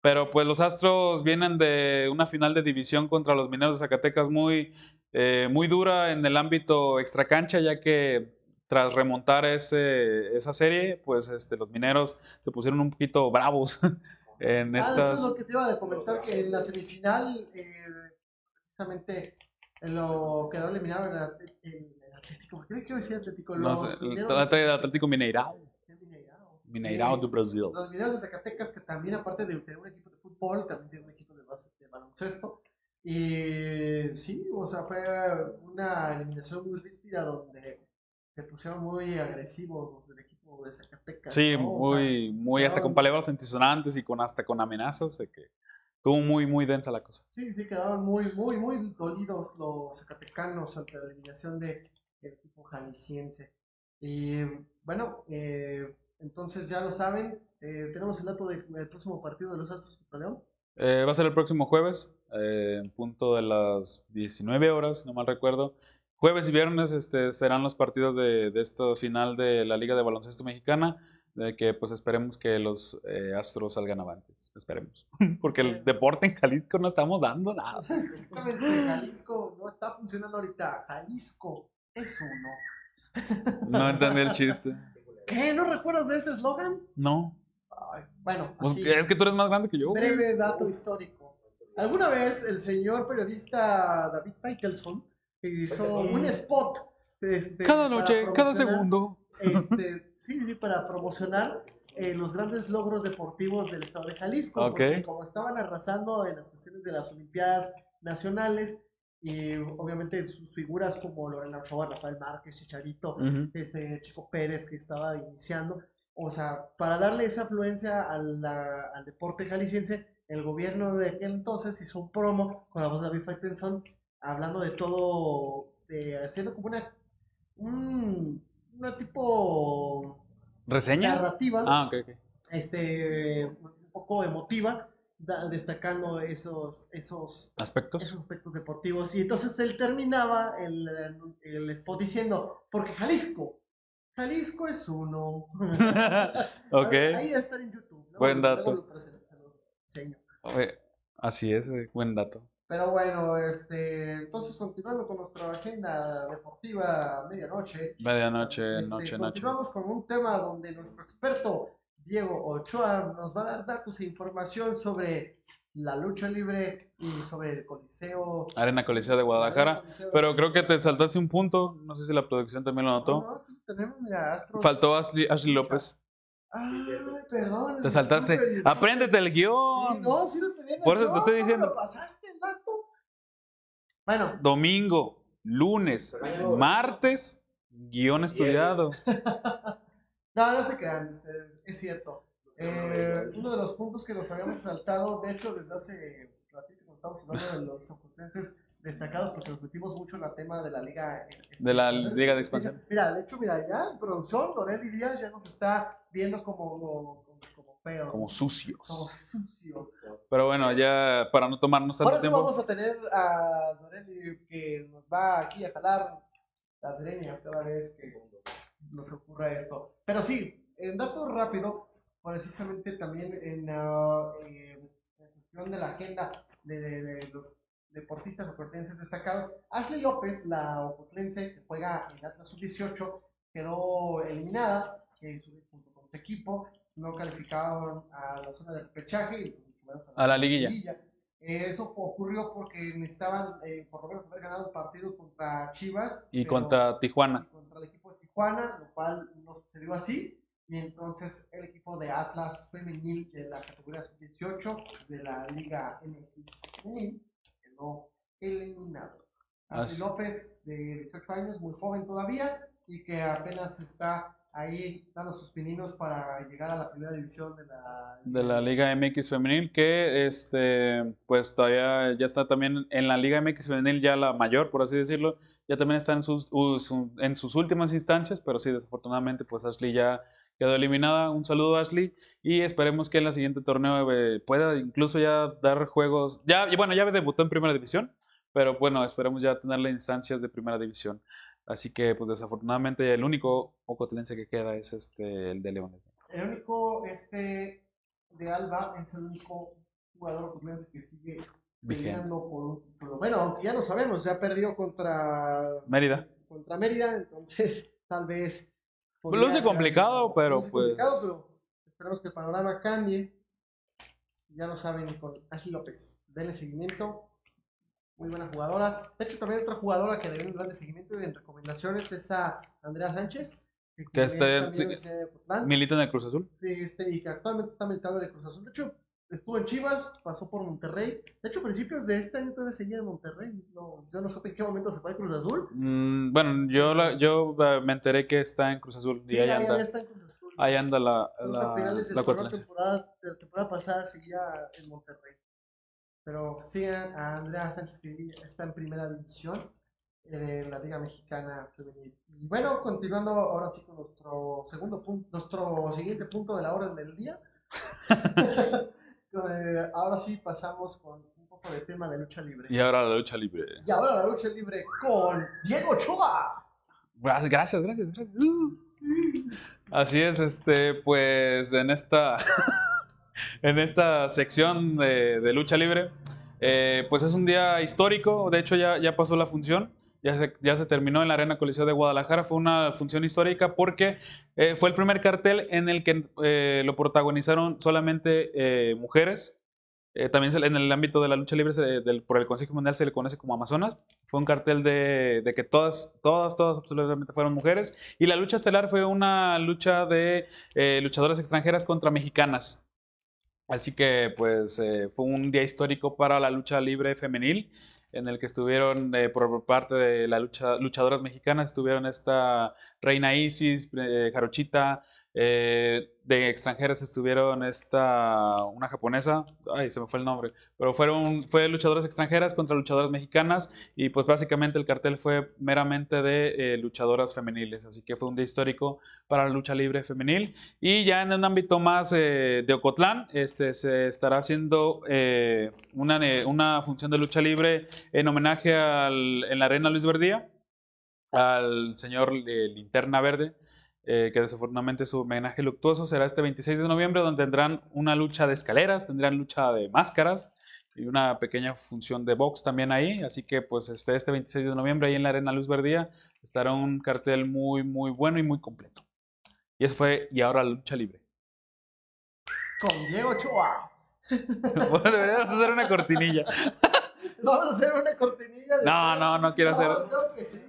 Pero pues los Astros vienen de una final de división contra los Mineros de Zacatecas muy, eh, muy dura en el ámbito extracancha, ya que tras remontar ese, esa serie, pues este, los Mineros se pusieron un poquito bravos en Ah, hecho, es estas... lo que te iba a comentar, que en la semifinal, eh, precisamente, en lo quedó eliminado en Atlético. ¿Por qué me quiero decir Atlético? No Los de Atlético. Mineirao Sí. do Brasil. Los Mineros de Zacatecas, que también, aparte de tener un equipo de fútbol, también tienen un equipo de, base- de baloncesto. Y sí, o sea, fue una eliminación muy ríspida donde se pusieron muy agresivos los del equipo de Zacatecas. Sí, ¿no? O sea, muy, muy hasta con palabras antisonantes y con hasta con amenazas de que estuvo muy, muy densa la cosa. Sí, sí, quedaron muy, muy, muy dolidos los zacatecanos ante la eliminación de el equipo jalisciense. Y bueno, eh, entonces ya lo saben, eh, tenemos el dato del próximo partido de los Astros contra León. Eh, va a ser el próximo jueves, eh, en punto de las 19 horas, si no mal recuerdo. Jueves y viernes este, serán los partidos de, de esta final de la Liga de Baloncesto Mexicana, de que pues esperemos que los eh, Astros salgan avantes, esperemos. Porque el deporte en Jalisco no estamos dando nada. Exactamente, Jalisco no está funcionando ahorita. Jalisco es uno. No entendí el chiste. ¿Qué? ¿No recuerdas de ese eslogan? No. Ay, Bueno, Pues, así, es que tú eres más grande que yo. güey. breve dato histórico. Alguna vez el señor periodista David Faitelson hizo un spot. Este, Cada noche, cada segundo. Este, sí, sí, para promocionar eh, los grandes logros deportivos del estado de Jalisco, Ok. porque como estaban arrasando en las cuestiones de las Olimpiadas Nacionales, y obviamente sus figuras como Lorena Ochoa, Rafael Márquez, Chicharito, este Chico Pérez que estaba iniciando, o sea, para darle esa afluencia a la- al deporte jalisciense, el gobierno de aquel entonces hizo un promo con la voz de David Faitelson hablando de todo, de, haciendo como una, un- una tipo ¿Reseña? narrativa, Ah, ok, ok. este, un poco emotiva, da- destacando esos, esos, ¿Aspectos? esos aspectos deportivos. Y entonces él terminaba el, el spot diciendo, porque Jalisco, Jalisco es uno. ok. Ahí va a estar en YouTube. ¿no? Buen dato. Así es, eh, buen dato. Pero bueno, este, entonces continuando con nuestra agenda deportiva medianoche. Medianoche, este, noche, noche. continuamos con un tema donde nuestro experto Diego Ochoa nos va a dar datos e información sobre la lucha libre y sobre el Coliseo. Arena Coliseo de Guadalajara. Coliseo de Pero creo que te saltaste un punto. No sé si la producción también lo No, notó. no, aquí tenemos, mira, Astros. Faltó Ashley, Ashley López. Ay, perdón. Te saltaste. Apréndete el Sí, guion. no, sí lo tenía Por eso te estoy ¿cómo diciendo. me pasaste el dato? Bueno, Domingo, lunes, martes, guion estudiado. no, no se crean, este, es cierto. Eh, uno de los puntos que nos habíamos saltado, de hecho, desde hace ratito, cuando estábamos hablando de los oportunenses destacados, porque nos metimos mucho en el tema de la liga. eh, De la expansión. Liga de Expansión. Mira, de hecho, mira, ya en producción, Lorel y Díaz ya nos está viendo como, como, como feo. Como sucios. como sucio. Pero bueno, ya para no tomarnos Por tanto eso tiempo. vamos a tener a Loreli que nos va aquí a jalar las greñas cada vez que nos ocurra esto. Pero sí, en dato rápido, precisamente también en, ah, eh, en cuestión de la agenda de, de- de los deportistas ocotenses destacados, Ashley López, la ocotense que juega en Atlas Sub-18, quedó eliminada eh, junto con su equipo, no calificaron a la zona de repechaje y menos A la liguilla. Eh, eso ocurrió porque necesitaban eh, por lo menos haber ganado un partido contra Chivas Y pero- contra Tijuana. y contra el equipo de Tijuana, lo cual no sucedió así. Y entonces el equipo de Atlas femenil de la categoría sub-18 de la Liga MX femenil quedó eliminado. Así. López, de 18 años, muy joven todavía, y que apenas está ahí dando sus pininos para llegar a la primera división de la de la Liga MX femenil que este pues todavía ya está también en la Liga MX femenil ya la mayor por así decirlo ya también está en sus en sus últimas instancias pero sí desafortunadamente pues Ashley ya quedó eliminada. Un saludo Ashley y esperemos que en la siguiente torneo eh, pueda incluso ya dar juegos ya bueno ya debutó en primera división pero bueno esperemos ya tenerle instancias de primera división. Así que pues desafortunadamente el único ocotlense que queda es este el de Leones El único este de Alba es el único jugador ocotense que sigue peleando por un título. Bueno, aunque ya lo sabemos, ya perdió contra Mérida contra Mérida, entonces tal vez. Pues luce complicado, pero pues- complicado, pero esperemos que el panorama cambie. Ya lo saben con Ashley López. Denle seguimiento. Muy buena jugadora. De hecho, también otra jugadora que deben darle seguimiento y en recomendaciones es a Andrea Sánchez. Que, Que es está- también de la Universidad de Ocotlán. milita en el Cruz Azul Este, y que actualmente está militando en el Cruz Azul. De hecho, estuvo en Chivas, pasó por Monterrey. De hecho, a principios de este año todavía seguía en Monterrey. No, yo no supe en qué momento se fue al Cruz Azul. Mm, bueno, yo, la- yo eh, me enteré que está en Cruz Azul Sí, y ahí anda, ya está en Cruz Azul. ahí anda la, la, a finales de la la temporada, de la temporada pasada seguía en Monterrey. Pero sigan a Andrea Sánchez que está en primera división eh, de la Liga Mexicana Femenil. Y bueno, continuando ahora sí con nuestro segundo punto, nuestro siguiente punto de la orden del día. Eh, ahora sí pasamos con un poco de tema de lucha libre. Y ahora la lucha libre. Y ahora la lucha libre con Diego Ochoa. Gracias, gracias, gracias. gracias. Así es, este, pues en esta, en esta sección de, de lucha libre, eh, pues es un día histórico. De hecho, ya, ya pasó la función. Ya se, ya se terminó en la Arena Coliseo de Guadalajara. Fue una función histórica porque eh, fue el primer cartel en el que eh, lo protagonizaron solamente eh, mujeres. Eh, también en el ámbito de la lucha libre, se- del- por el Consejo Mundial se le conoce como Amazonas. Fue un cartel de, de que todas, todas, todas absolutamente fueron mujeres. Y la lucha estelar fue una lucha de eh, luchadoras extranjeras contra mexicanas. Así que pues eh, fue un día histórico para la lucha libre femenil en el que estuvieron eh, por parte de la lucha, luchadoras mexicanas, estuvieron esta Reina Isis, eh, Jarochita, eh, de extranjeras estuvieron esta, una japonesa, ay, se me fue el nombre, pero fueron, fue luchadoras extranjeras contra luchadoras mexicanas y pues básicamente el cartel fue meramente de eh, luchadoras femeniles, así que fue un día histórico para la lucha libre femenil. Y ya en un ámbito más eh, de Ocotlán, este, se estará haciendo una, una función de lucha libre en homenaje al, en la Arena Luis Verdía al señor Linterna Verde, eh, que desafortunadamente su homenaje luctuoso será este 26 de noviembre, donde tendrán una lucha de escaleras, tendrán lucha de máscaras y una pequeña función de box también ahí. Así que pues este, este 26 de noviembre ahí en la Arena Luz Verdía estará un cartel muy, muy bueno y muy completo. Y eso fue Y ahora la lucha libre. Con Diego Ochoa. bueno, deberíamos hacer una cortinilla. Vamos a hacer una cortinilla. de- No, no, no quiero hacer- creo que sí.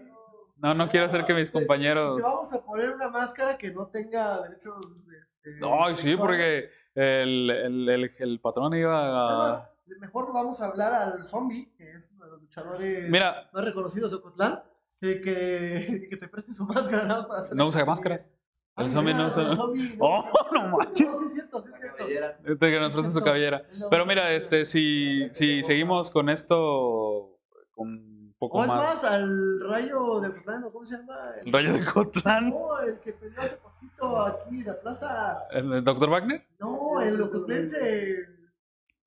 No, no quiero hacer que mis compañeros... Te vamos a poner una máscara que no tenga derechos. Este, Ay, sí, porque el, el, el, el patrón iba Además, a... mejor vamos a hablar al zombie, que es uno de los luchadores Mira, más reconocidos de Ocotlán, que, que te preste su máscara nada más para hacer. no usa máscaras. El Ay, zombie no mira, el usa... zombie no Oh, no manches. No, sí es cierto, sí es cierto. Este que nos presta su cabellera. Pero mira, este, si, si seguimos con esto, con poco O es más... más, al rayo de Ocotlán, ¿o ¿cómo se llama? El rayo de Cotlán. No, el que peleó hace poquito aquí en la plaza. ¿El Dr. Wagner? No, el ocotlense.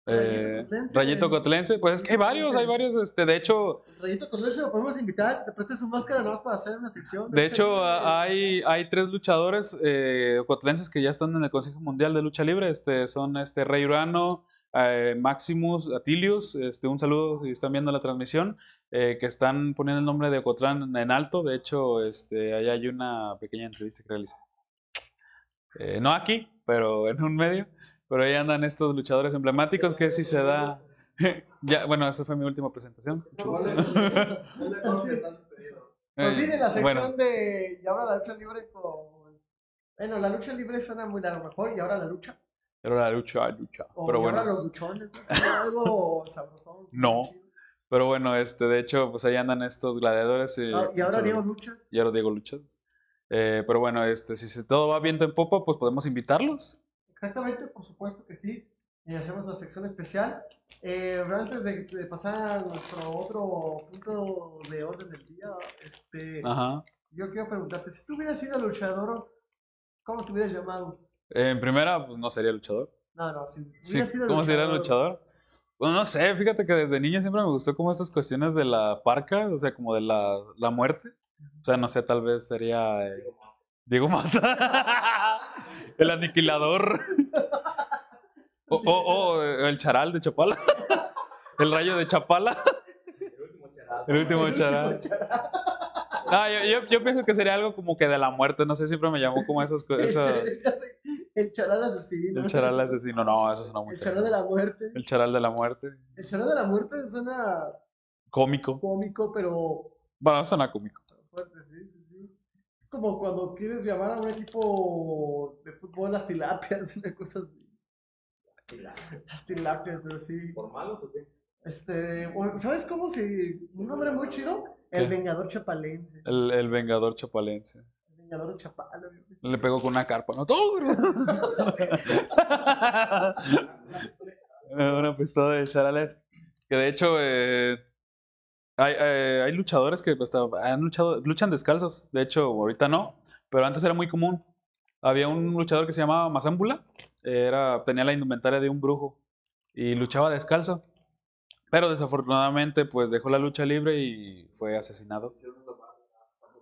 Eh, Cotlense. Rayito Cotlense. Pues es que hay varios, hay varios. Este, de hecho, El rayito cotlense lo podemos invitar, te preste su máscara nada más para hacer una sección. de hecho hay, hay tres luchadores eh, cotlenses que ya están en el Consejo Mundial de Lucha Libre. Este, son este Rey Urano, eh, Maximus, Atilius. Este, un saludo si están viendo la transmisión. eh, que están poniendo el nombre de Ocotlán en alto. De hecho, este, ahí hay una pequeña entrevista que realicé. Eh, no aquí, pero en un medio. Pero ahí andan estos luchadores emblemáticos que si se da. ya, bueno, esa fue mi última presentación. Olviden la Eh, sección bueno, de. Y ahora la lucha libre con. Bueno, la lucha libre suena muy largo mejor, y ahora la lucha. Pero la lucha, lucha. O Pero y bueno, los luchones, algo sabrosón. No. pero bueno, este, de hecho, pues ahí andan estos gladiadores. eh, Ah, y ahora Diego Luchas. Y ahora Diego Luchas. Eh, pero bueno, este, si todo va viento en popa, pues podemos invitarlos. Exactamente, por supuesto que sí. Y hacemos la sección especial. Eh, antes de, de pasar a nuestro otro punto de orden del día, este, Ajá. yo quiero preguntarte, si tú hubieras sido luchador, ¿cómo te hubieras llamado? Eh, en primera, pues no sería luchador. No, no, si Sí, sido ¿Cómo sería luchador? Bueno, no sé, fíjate que desde niño siempre me gustó como estas cuestiones de la parca, o sea, como de la, la muerte. O sea, no sé, tal vez sería eh, Diego Mata, el aniquilador. O, o- o, eh, el charal de Chapala, el rayo de Chapala, El último charado. el último charal. Ah, yo, yo, yo pienso que sería algo como que de la muerte, no sé, siempre me llamó como esas cosas. el charal asesino. El charal asesino, no, eso suena muy El charal de la muerte. El charal de la muerte, El charal de la muerte suena cómico. cómico, pero Bueno, suena cómico. fuerte, sí, sí, sí. Es como cuando quieres llamar a un equipo de fútbol las tilapias, una cosa así. Las tilapias, pero sí. ¿Por malos o qué? Este, ¿sabes cómo si un nombre muy chido? El. Vengador Chapalense. El, el vengador chapalense. El Vengador de. Le pegó con una carpa, ¿no? ¡Todo! una pistola de charales. Que de hecho, eh, hay, eh, hay luchadores que hasta han luchado, luchan descalzos. De hecho, ahorita no, pero antes era muy común. Había un luchador que se llamaba Mazámbula. Era, tenía la indumentaria de un brujo y luchaba descalzo. Pero desafortunadamente, pues dejó la lucha libre y fue asesinado.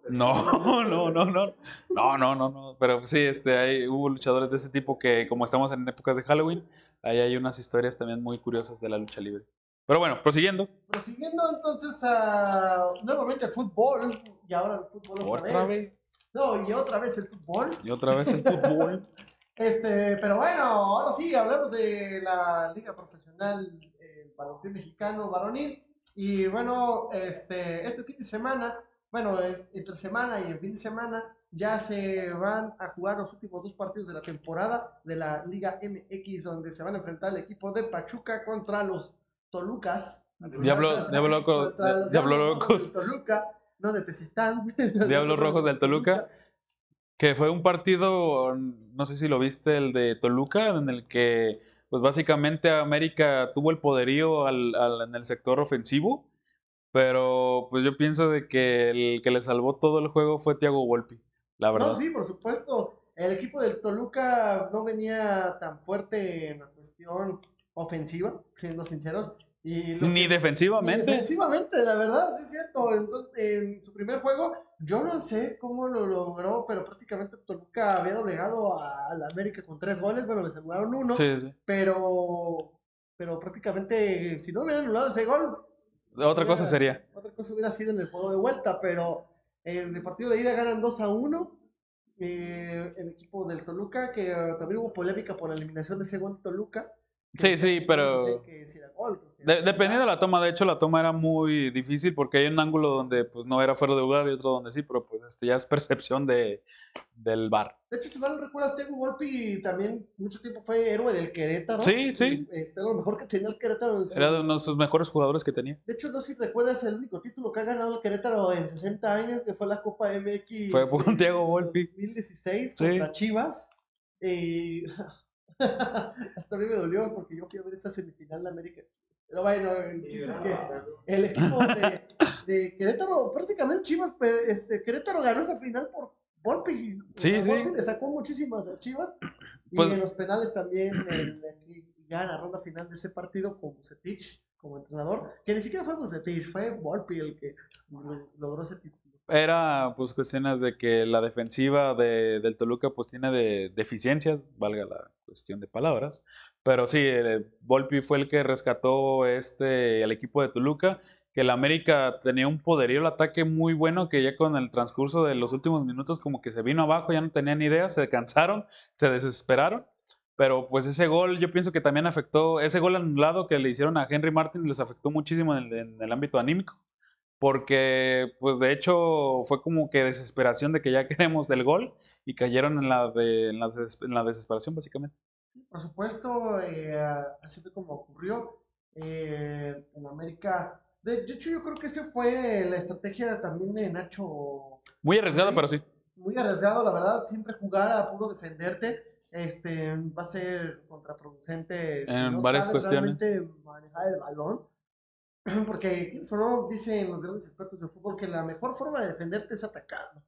No, no, no, no. No, no, no, no. Pero sí, este, hay, hubo luchadores de ese tipo que, como estamos en épocas de Halloween, ahí hay unas historias también muy curiosas de la lucha libre. Pero bueno, prosiguiendo. Prosiguiendo entonces a nuevamente el fútbol. Y ahora el fútbol otra, ¿Otra vez. vez? No, y otra vez el fútbol. Y otra vez el fútbol. Este, pero bueno, ahora sí, hablamos de la Liga Profesional Balompié Mexicano Varonil. Y bueno, este, este fin de semana, bueno, es entre semana y el fin de semana, ya se van a jugar los últimos dos partidos de la temporada de la Liga MX, donde se van a enfrentar el equipo de Pachuca contra los Tolucas. Diablo- Diablo Loco- Diablo Locos. Toluca, no de Tezistán. Diablos Rojos del Toluca. Que fue un partido, no sé si lo viste, el de Toluca, en el que, pues básicamente América tuvo el poderío al, al- en el sector ofensivo, pero pues yo pienso de que el que le salvó todo el juego fue Thiago Volpi, la verdad. No, sí, por supuesto. El equipo del Toluca no venía tan fuerte en la cuestión ofensiva, siendo sinceros. Y lo Ni que- ni defensivamente. defensivamente, la verdad, sí es cierto. Entonces, en su primer juego, yo no sé cómo lo logró, pero prácticamente Toluca había doblegado a la América con tres goles. Bueno, les anularon uno, Sí, sí. pero, pero prácticamente, si no hubieran anulado ese gol, Otra cosa sería. Otra cosa hubiera sido en el juego de vuelta, pero en el partido de ida ganan 2 a 1. eh, el equipo del Toluca, que eh, también hubo polémica por la eliminación de ese gol de Toluca. Sí, sí, pero- no sé, que si era gol, que De- era dependiendo de la toma, de hecho la toma era muy difícil porque hay un ángulo donde pues no era fuera de lugar y otro donde sí, pero pues este ya es percepción de, del bar. De hecho, si mal no recuerdas, Diego Volpi también mucho tiempo fue héroe del Querétaro. Sí, sí. Este, era lo mejor que tenía el Querétaro. en su- Era de uno de sus mejores jugadores que tenía. De hecho, no sé si recuerdas el único título que ha ganado el Querétaro en 60 años, que fue la Copa MX. Fue en Thiago Volpi. 2016 Sí. contra Chivas. Y hasta a mí me dolió porque yo fui a ver esa semifinal de América. Pero bueno, el chiste es que el equipo de, de Querétaro, prácticamente Chivas, pero este, Querétaro ganó esa final por Volpi. Sí, sea, sí. Volpi le sacó muchísimas a Chivas. Y Pues- en los penales también, ya la ronda final de ese partido, con Bucetich como entrenador, que ni siquiera fue Bucetich, fue Volpi el que lo- logró ese título. Era pues cuestiones de que la defensiva de, del Toluca pues tiene de, deficiencias, valga la cuestión de palabras. Pero sí, eh, Volpi fue el que rescató este, al equipo de Toluca, que el América tenía un poderío al ataque muy bueno que ya con el transcurso de los últimos minutos como que se vino abajo, ya no tenían idea, se cansaron, se desesperaron. Pero pues ese gol yo pienso que también afectó, ese gol anulado que le hicieron a Henry Martin les afectó muchísimo en el, en el ámbito anímico porque pues de hecho fue como que desesperación de que ya queremos del gol y cayeron en la, de, en la, des- en la desesperación básicamente. Por supuesto, eh, así fue como ocurrió eh, en América. De, hecho, yo creo que esa fue la estrategia también de Nacho. Muy arriesgado, Luis. pero sí. Muy arriesgado, la verdad. Siempre jugar a puro defenderte este, va a ser contraproducente. si En no varias cuestiones. manejar el balón. Porque eso no dicen los grandes expertos de fútbol que la mejor forma de defenderte es atacando.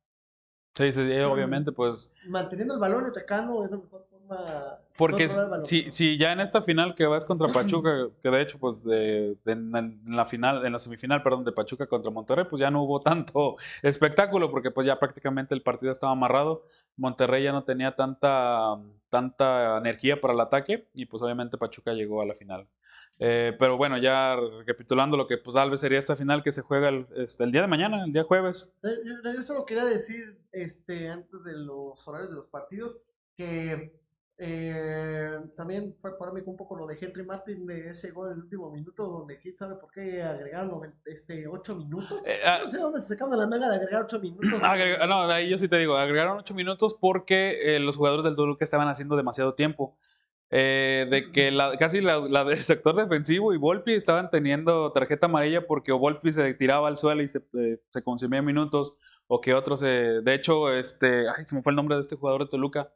Sí, sí, sí, obviamente pues Manteniendo el balón y atacando es la mejor forma porque balón. si, si ya en esta final que vas contra Pachuca, que de hecho pues de, de- en la final, en la semifinal, perdón, de Pachuca contra Monterrey, pues ya no hubo tanto espectáculo porque pues ya prácticamente el partido estaba amarrado. Monterrey ya no tenía tanta tanta energía para el ataque y pues obviamente Pachuca llegó a la final. Eh, pero bueno, ya recapitulando lo que pues tal vez sería esta final que se juega el, este, el día de mañana, el día jueves. Eh, Yo, yo solo quería decir, este, antes de los horarios de los partidos, que eh, también fue polémico un poco lo de Henry Martin de ese gol en el último minuto, donde quién sabe por qué agregaron este, 8 minutos. Eh, ah, no sé dónde se sacaron de la manga de agregar 8 minutos. Agrega- no, ahí yo sí te digo, agregaron ocho minutos porque eh, los jugadores del Toluca estaban haciendo demasiado tiempo. Eh, de que la, casi la, del sector defensivo y Volpi estaban teniendo tarjeta amarilla porque o Volpi se tiraba al suelo y se, eh, consumía minutos, o que otros, eh, de hecho, este, ay, se me fue el nombre de este jugador de Toluca,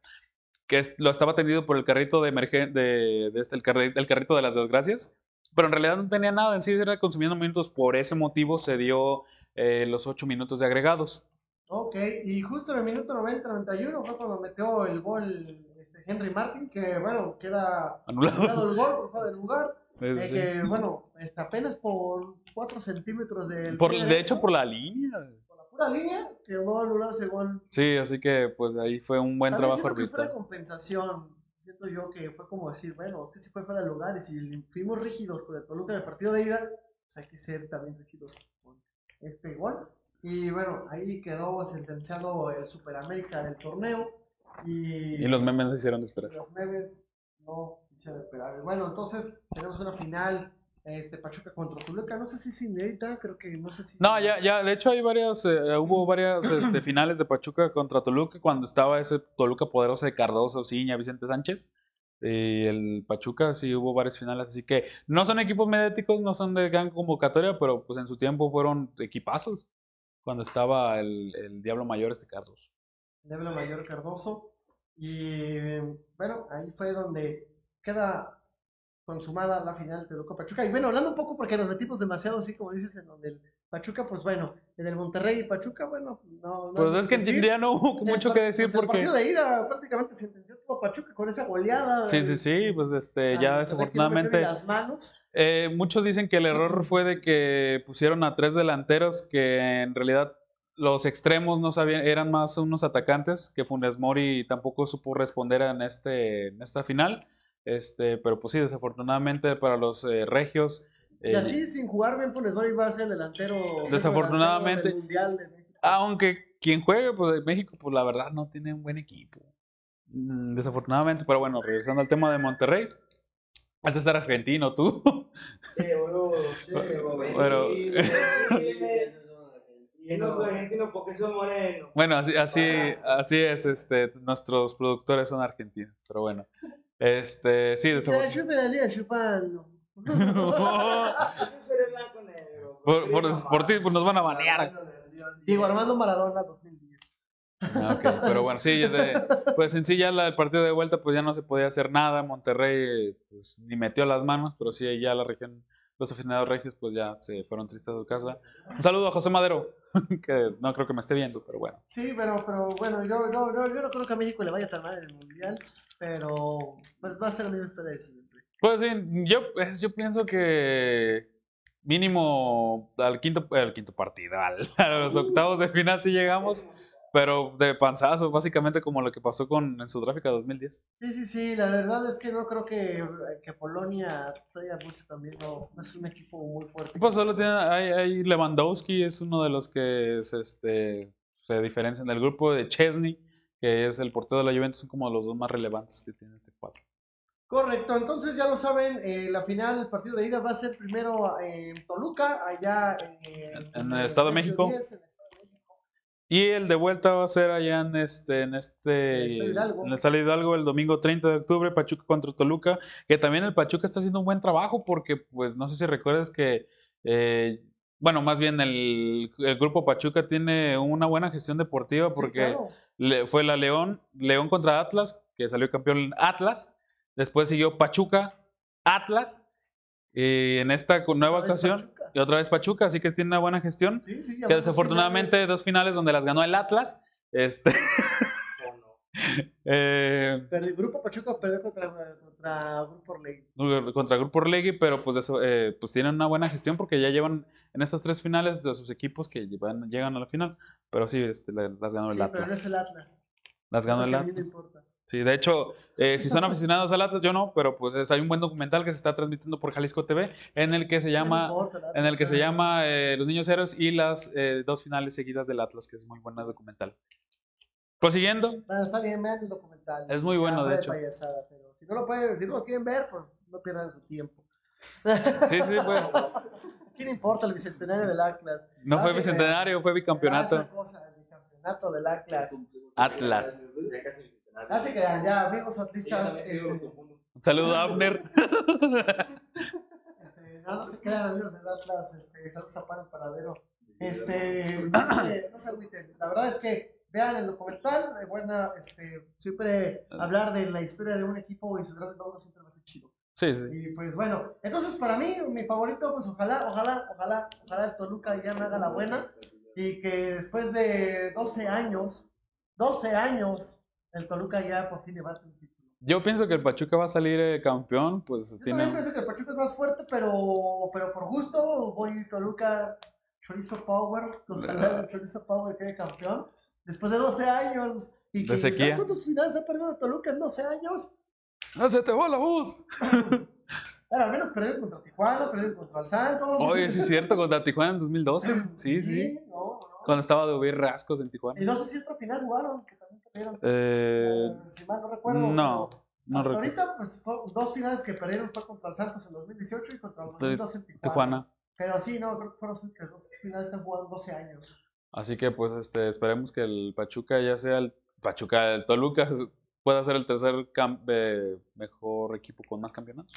que lo estaba atendido por el carrito de emergen de, de este, el, carri- el carrito de las desgracias, pero en realidad no tenía nada, en sí era consumiendo minutos, por ese motivo se dio eh, los ocho minutos de agregados. Ok, y justo en el minuto 90-91 fue cuando metió el gol Henry Martin, que bueno, queda Anulado. anulado el gol por fuera de lugar. Sí, eh, sí. que bueno, está apenas por 4 centímetros del. Por, de hecho, por la línea. por la pura línea, quedó anulado ese gol. Sí, así que pues ahí fue un buen También trabajo que fue arbitral. compensación. Siento yo que fue como decir, bueno, es que si fue fuera de lugar y si fuimos rígidos con el Toluca en el partido de ida, pues hay que ser también rígidos con este gol. Y bueno, ahí quedó sentenciado el Superamérica del torneo. Y, Y los memes se hicieron esperar. los memes no quisieron esperar. Bueno, entonces tenemos una final. Este, Pachuca contra Toluca, no sé si es inédita, creo que no sé si... No, ya, ya, de hecho hay varias, eh, hubo varias este, finales de Pachuca contra Toluca cuando estaba ese Toluca poderoso de Cardoso, Ciña, Vicente Sánchez. Y el Pachuca sí hubo varias finales, así que no son equipos mediáticos, no son de gran convocatoria, pero pues en su tiempo fueron equipazos cuando estaba el, el Diablo Mayor este Cardoso. Diablo Mayor Cardoso. Y bueno, ahí fue donde queda consumada la final Toluca Pachuca. Y bueno, hablando un poco porque nos metimos demasiado así como dices en donde el Pachuca, pues bueno, en el Monterrey y Pachuca, bueno, no. no Pues es que decir. ya no hubo mucho El que decir pues El porque... partido de ida prácticamente se entendió todo Pachuca con esa goleada. Sí, sí, sí, pues este, Ah, ya desafortunadamente... las manos. Eh, muchos dicen que el error fue de que pusieron a tres delanteros que en realidad los extremos no sabían, eran más unos atacantes que Funes Mori tampoco supo responder en este en esta final. Este, pero pues sí, desafortunadamente para los eh, regios Y eh, así, sin jugar bien, Funes Mori va a ser el delantero. Desafortunadamente. delantero del Mundial de México. aunque quien juegue pues de México pues la verdad no tiene un buen equipo. Mm, Desafortunadamente, pero bueno, regresando al tema de Monterrey, has de ser argentino tú. Sí, boludo. Sí, Bueno. Y no soy argentino porque soy moreno. Bueno, así, así, así es, este, nuestros productores son argentinos, pero bueno. Este, sí, chupando. Yo por, por, por ti pues, nos van a banear. Diego Armando Maradona 2010. Ah, ok, pero bueno, sí, de- pues en sí ya la- el partido de vuelta pues ya no se podía hacer nada, Monterrey pues ni metió las manos, pero sí ya la región, los aficionados regios pues ya se fueron tristes a su casa. Un saludo a José Madero, que no creo que me esté viendo, pero bueno. Sí, pero, pero bueno, yo, yo, yo, yo no creo que a México le vaya tan mal en el Mundial, pero pues, va a ser la misma historia de siempre. Pues sí, yo, yo pienso que mínimo al quinto, al quinto partido, al- a los octavos de final sí llegamos, pero de panzazo, básicamente como lo que pasó con en Sudáfrica 2010. Sí, sí, sí, la verdad es que no creo que, que Polonia traiga mucho también, no, no es un equipo muy fuerte. Pues solo tiene, hay, hay Lewandowski, es uno de los que es, este, se diferencian del grupo de Chesney, que es el portero de la Juventus, son como los dos más relevantes que tiene este cuadro. Correcto, entonces ya lo saben, eh, la final, el partido de ida va a ser primero en Toluca, allá en, En el Estado de México. 10, en el Estado de México. Y el de vuelta va a ser allá en este, en este, En el Estadio Hidalgo. en el Estadio Hidalgo el domingo 30 de octubre, Pachuca contra Toluca, que también el Pachuca está haciendo un buen trabajo porque, pues, no sé si recuerdas que, eh, bueno, más bien el, el grupo Pachuca tiene una buena gestión deportiva Sí, porque claro. le- fue la León, León contra Atlas, que salió campeón Atlas, después siguió Pachuca, Atlas, y en esta nueva ocasión, Pachuca. y otra vez Pachuca, así que tiene una buena gestión Sí, sí, ya que desafortunadamente finales. dos finales donde las ganó el Atlas. Este, ¿O no? Eh, Grupo Pachuca perdió contra, contra Grupo Orlegui. contra Grupo Orlegui, pero pues, eso, eh, pues tienen una buena gestión porque ya llevan en estas tres finales de sus equipos que llevan- llegan a la final. Pero sí, este, la- las ganó el Sí, pero no Atlas. es el Atlas. Las ganó el Atlas. me importa. Sí, de hecho, eh, si son aficionados al Atlas, yo no, pero pues es- hay un buen documental que se está transmitiendo por Jalisco TV en el que se No llama importa en el que se llama eh, Los Niños Héroes y las eh, dos finales seguidas del Atlas, que es muy buena documental. Prosiguiendo, Bueno, está bien, vean el documental. Es muy bueno, de hecho. payasada, pero si no lo pueden, si no lo quieren ver, pues no pierdan su tiempo. sí, sí, pues, ¿Quién importa el bicentenario del Atlas? no Ah, fue sí, bicentenario, fue Ah, bicampeonato. esa cosa, el campeonato del Atlas. Atlas. Ah, se crean, ya, amigos Sí, yo atlistas. este, confundo. Un saludo a Abner. este, no, no se crean, amigos del Atlas. Este, saludos a Pan el Paradero. Este, no se, no se agüiten. La verdad es que vean el documental. Es buena, este, siempre hablar de la historia de un equipo y su gran logro siempre va a ser chido. Sí, sí. Y pues bueno, entonces para mí, mi favorito, pues ojalá, ojalá, ojalá, ojalá el Toluca ya me haga la buena y que después de 12 años, 12 años, el Toluca ya por fin levante un título. Yo pienso que el Pachuca va a salir eh, campeón, pues Yo también pienso que el Pachuca es más fuerte, pero, pero por gusto voy Toluca Chorizo Power, ojalá el Chorizo Power quede campeón después de 12 años. Y que. ¿Sabes cuántos finales ha perdido Toluca en 12 años? ¡No se te va la voz! Bueno, al menos perdió contra Tijuana, perdió contra el Santos. Oye, sí es cierto, contra Tijuana en 2012. Sí, sí. no, no. Cuando estaba de huir rascos en Y Tijuana. no sé si otra final jugaron, que perdieron. Eh, Eh, si mal no recuerdo. no, no ahorita, pues, fue dos finales que perdieron fue contra el Santos en 2018 y contra el De 2012 en Tijuana. Tijuana. Pero sí, no, creo que fueron las dos finales que han jugado en 12 años. Así que pues este, esperemos que el Pachuca ya sea el Pachuca, el Toluca pueda ser el tercer cam- eh, mejor equipo con más campeonatos.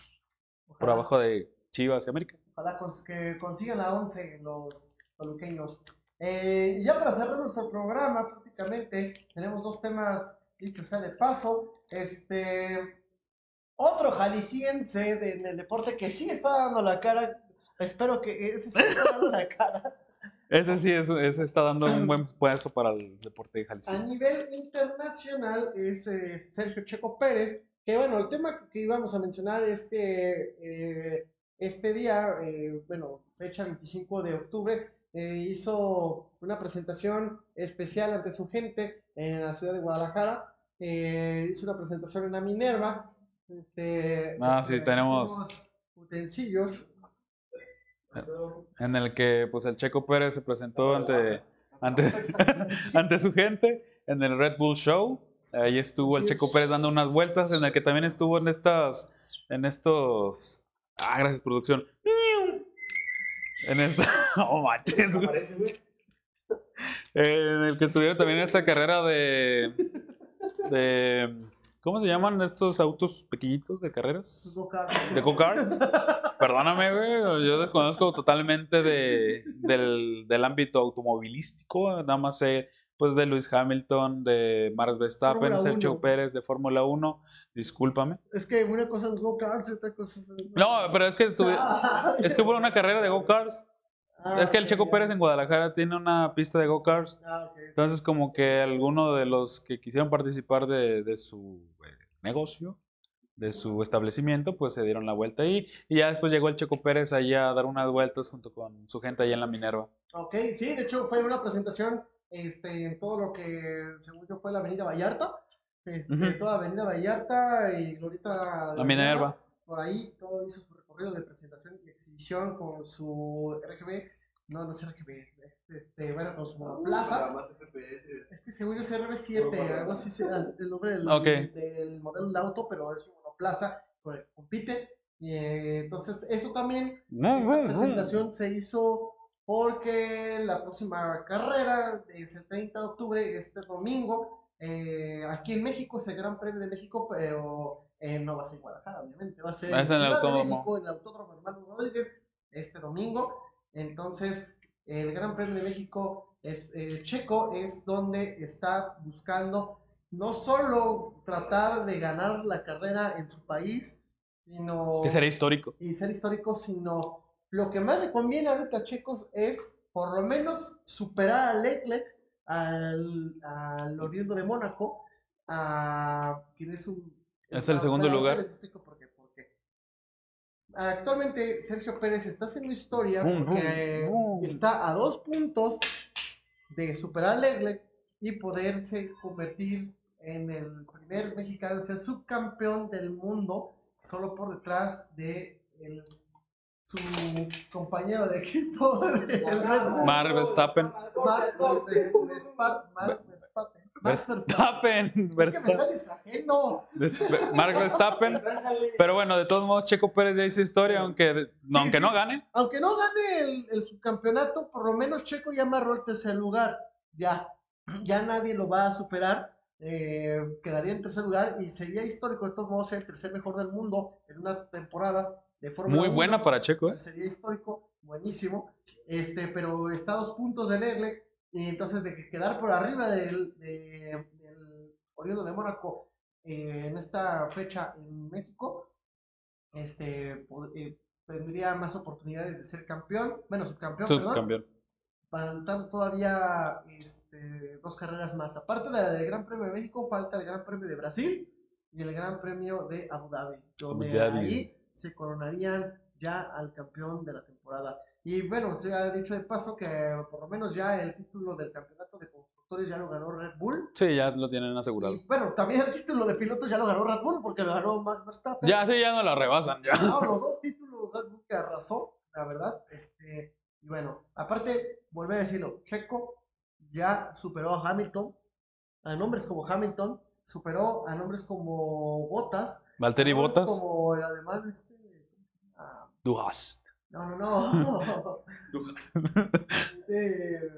Por Ojalá. abajo de Chivas y América. Ojalá cons- que consigan la 11 los toluqueños. Eh, ya para cerrar nuestro programa, prácticamente tenemos dos temas, dicho sea de paso. Este, otro jalisciense de- en el deporte que sí está dando la cara. Espero que ese sí está dando la cara. Ese sí, es- ese está dando un buen puesto para el deporte de A nivel internacional es eh, Sergio Checo Pérez, que bueno, el tema que íbamos a mencionar es que eh, este día, eh, bueno, fecha 25 de octubre, eh, hizo una presentación especial ante su gente en la ciudad de Guadalajara, eh, hizo una presentación en la Minerva. Este, Ah, sí, tenemos- utensilios. En el que pues el Checo Pérez se presentó ante, ante, ante su gente en el Red Bull Show. Ahí estuvo el Checo Pérez dando unas vueltas, en el que también estuvo en estas, en estos, ah, gracias producción, en esta, no manches, güey. En el que estuvieron también en esta carrera de, de, ¿cómo se llaman estos autos pequeñitos de carreras? ¿De go-karts? Perdóname, güey, yo desconozco totalmente de, del, del ámbito automovilístico, nada más sé pues de Lewis Hamilton, de Max Verstappen, Fórmula Sergio uno. Pérez de Fórmula 1, discúlpame. Es que una cosa es go-karts y otra cosa es... No, pero es que estuve, es que hubo una carrera de go-karts, Ah, es que el Checo. Pérez en Guadalajara tiene una pista de go-karts, Ah, ok. entonces como que alguno de los que quisieron participar de, de su eh, negocio, de su establecimiento, pues se dieron la vuelta ahí y ya después llegó el Checo Pérez ahí a dar unas vueltas junto con su gente ahí en la Minerva. Ok, sí, de hecho fue una presentación este, en todo lo que, según yo, fue la Avenida Vallarta. Este. Toda Avenida Vallarta y Glorita. La Minerva. Por ahí todo hizo su recorrido de presentación y exhibición con su RGB. No, no es RGB, este, este, bueno, con su monoplaza. Más FPS. Es que según yo es RB7, algo así será el nombre del, del modelo de auto, pero es un monoplaza con el que compite. Y, eh, entonces, eso también esta presentación se hizo porque la próxima carrera es el 30 de octubre, este domingo, eh, aquí en México, es el Gran Premio de México, pero eh, no va a ser en Guadalajara, obviamente, va a ser Va en el Ciudad de. México, en el Autódromo Hermano Rodríguez, este domingo. Entonces, el Gran Premio de México es eh, Checo, es donde está buscando no solo tratar de ganar la carrera en su país, sino Que sería histórico. y ser histórico, sino lo que más le conviene ahorita a Checos es por lo menos superar a Leclerc, al, al oriundo de Mónaco, a quien es un... Es el segundo lugar. ahorita les explico por qué, Actualmente Sergio Pérez está haciendo historia Boom, porque boom, boom. está a dos puntos de superar a Leclerc y poderse convertir en el primer mexicano, o sea, subcampeón del mundo, solo por detrás de el- su compañero de equipo, Bull. Mark Verstappen. Max Verstappen. Max Verstappen. Mark Verstappen. Pero bueno, de todos modos, Checo Pérez ya hizo historia, aunque, no, aunque sí. no gane. Aunque no gane el, el subcampeonato, por lo menos Checo ya amarró el tercer lugar. Ya, ya nadie lo va a superar. eh, quedaría en tercer lugar y sería histórico de todos modos ser el tercer mejor del mundo en una temporada de Fórmula Muy 1. buena para Checo, ¿eh? Sería histórico, buenísimo. Este, pero está a dos puntos de Leclerc y entonces de que quedar por arriba del, de- del oriundo de Mónaco eh, en esta fecha en México, este, eh, tendría más oportunidades de ser campeón, bueno, subcampeón, perdón, Subcampeón. faltando todavía este, dos carreras más. Aparte de la del Gran Premio de México, falta el Gran Premio de Brasil y el Gran Premio de Abu Dhabi, Abu Dhabi. ahí se coronarían ya al campeón de la temporada. Y bueno, se ha dicho de paso que por lo menos ya el título del campeonato de constructores ya lo ganó Red Bull. Sí, ya lo tienen asegurado. Y bueno, también el título de pilotos ya lo ganó Red Bull porque lo ganó Max Verstappen. Ya, sí, ya no la rebasan, ya. No, los dos títulos Red Bull que arrasó, la verdad. Este, y bueno, aparte, volver a decirlo, Checo ya superó a Hamilton, a nombres como Hamilton, superó a nombres como Bottas, Valtteri Bottas, como además este, ah, du hast. no, no, no, Este,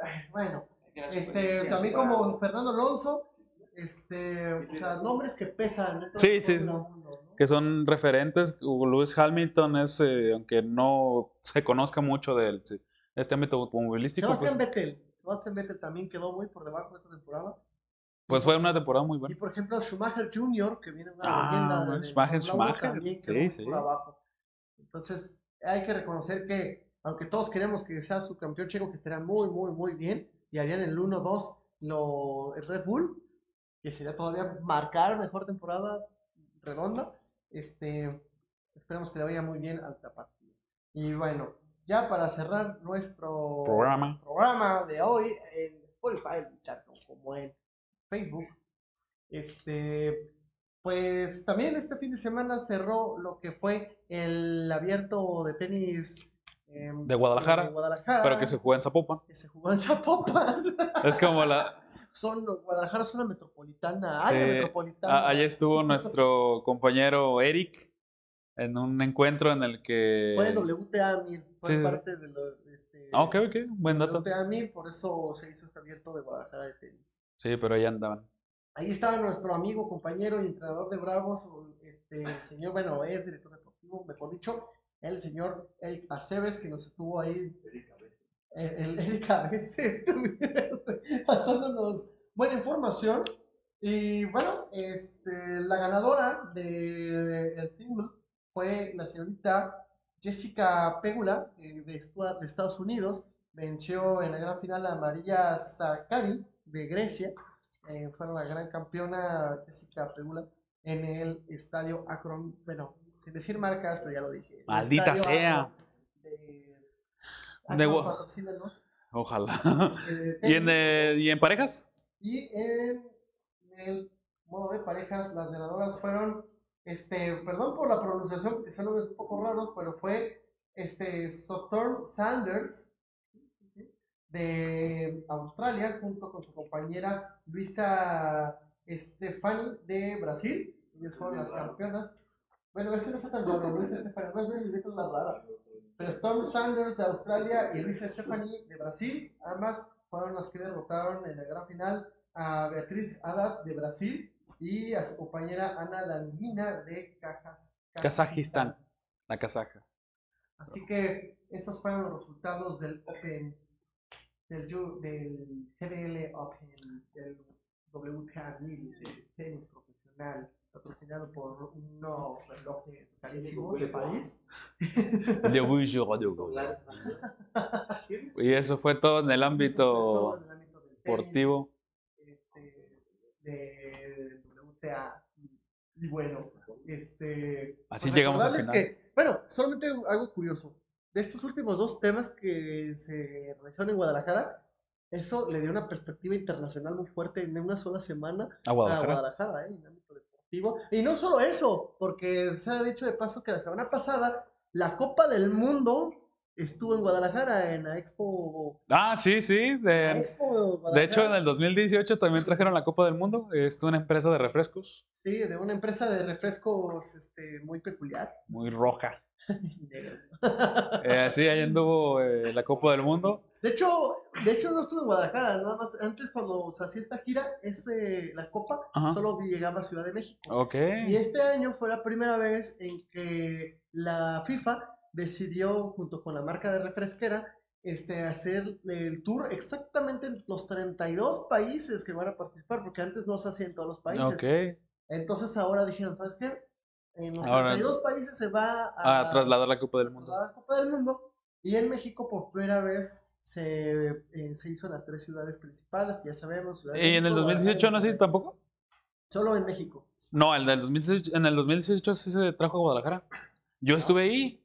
ay, bueno, este, también como Fernando Alonso, este, o sea, nombres que pesan. Sí, sí, sí. el mundo, ¿no? que son referentes. Lewis Hamilton es, eh, aunque no se conozca mucho de él, sí, este ámbito automovilístico, Sebastián pues, Vettel, Sebastián Vettel también quedó muy por debajo de esta temporada. Pues fue una temporada muy Y buena. por ejemplo, Schumacher Jr., que viene una Ah, leyenda de, Schumacher, Schumacher, sí, sí. por abajo. Entonces, hay que reconocer que, aunque todos queremos que sea su campeón checo, que estará muy, muy, muy bien, y harían el 1-2 lo, el Red Bull, que sería todavía marcar mejor temporada redonda. Este, esperemos que le vaya muy bien al tapatío. Y bueno, ya para cerrar nuestro Programa. programa de hoy en Spotify, tanto como en Facebook. Este, pues también este fin de semana cerró lo que fue el abierto de tenis em, De Guadalajara, de Guadalajara, Pero que se juega en Zapopan. que se jugó en Zapopan. Es como la... Son, Guadalajara es una metropolitana, área Sí, metropolitana. a- allá estuvo nuestro compañero Eric en un encuentro en el que... Fue WTA 1000, fue Sí, sí, sí. parte de lo, este, Ah, ok, ok, buen dato. WTA 1000, por eso se hizo este abierto de Guadalajara de tenis. Sí, pero ahí andaban. Ahí estaba nuestro amigo, compañero y entrenador de Bravos, este el señor, bueno, es director deportivo, mejor dicho, el señor Eric Aceves, que nos estuvo ahí, eh, el Eric a veces pasándonos buena información. Y bueno, este, la ganadora del el single fue la señorita Jessica Pegula, eh, de, de Estados Unidos. Venció en la gran final a María Zakari de Grecia. Eh, fue la gran campeona Jessica Pegula en el estadio Akron. Bueno, sin decir marcas, pero ya lo dije. Maldita sea. De, Ojalá. eh, ¿Y en, eh, ¿Y en parejas? Y en el modo de parejas, las ganadoras fueron, este, perdón por la pronunciación, porque son un poco raros, pero fue este Sotorn Sanders de Australia, junto con su compañera Luisa Stefani de Brasil. Ellas fueron las campeonas. Bueno, ese no fue tan raro, Luisa Stefani, más bien Luisa es la rara. Pero Storm Sanders de Australia y Luisa Stefani de Brasil, ambas fueron las que derrotaron en la gran final a Beatriz Haddad de Brasil y a su compañera Ana Danguina de Cajas- Kazajistán. La casaja. Así que esos fueron los resultados del Open, del, del GDL Open, del WTA 1000 de tenis profesional, patrocinado por unos relojes carísimos de París. Y eso fue todo en el ámbito Todo en el ámbito del tenis, deportivo. este, de WTA. Y bueno, este. Así pues llegamos al final. que, bueno, solamente algo curioso. De estos últimos dos temas que se realizaron en Guadalajara, eso le dio una perspectiva internacional muy fuerte en una sola semana A a Guadalajara. ¿eh? en ámbito deportivo. Y no solo eso, porque se ha dicho de paso que la semana pasada la Copa del Mundo estuvo en Guadalajara, en la Expo. Ah, sí, sí. De, Expo de hecho, en el 2018 también trajeron la Copa del Mundo. Estuvo una empresa de refrescos Sí, de una empresa de refrescos este, muy peculiar. muy roja. Eh, sí, ahí anduvo eh, la Copa del Mundo. De hecho, de hecho no estuve en Guadalajara, nada más antes cuando se hacía esta gira, ese, la copa Ajá. solo llegaba a Ciudad de México. Ok. Y este año fue la primera vez en que la FIFA decidió, junto con la marca de refresquera, este, hacer el tour exactamente en los 32 países que van a participar, porque antes no se hacía en todos los países. Ok. Entonces ahora dijeron, ¿sabes qué? En los Ahora- 32 países se va a, A trasladar la Copa del Mundo. la Copa del Mundo. Y en México por primera vez se, eh, se hizo en las tres ciudades principales, que ya sabemos. ¿Y en el México, 2018 no se hizo tampoco? Solo en México. No, el del 2018, en el 2018 sí se trajo a Guadalajara. Yo estuve ahí.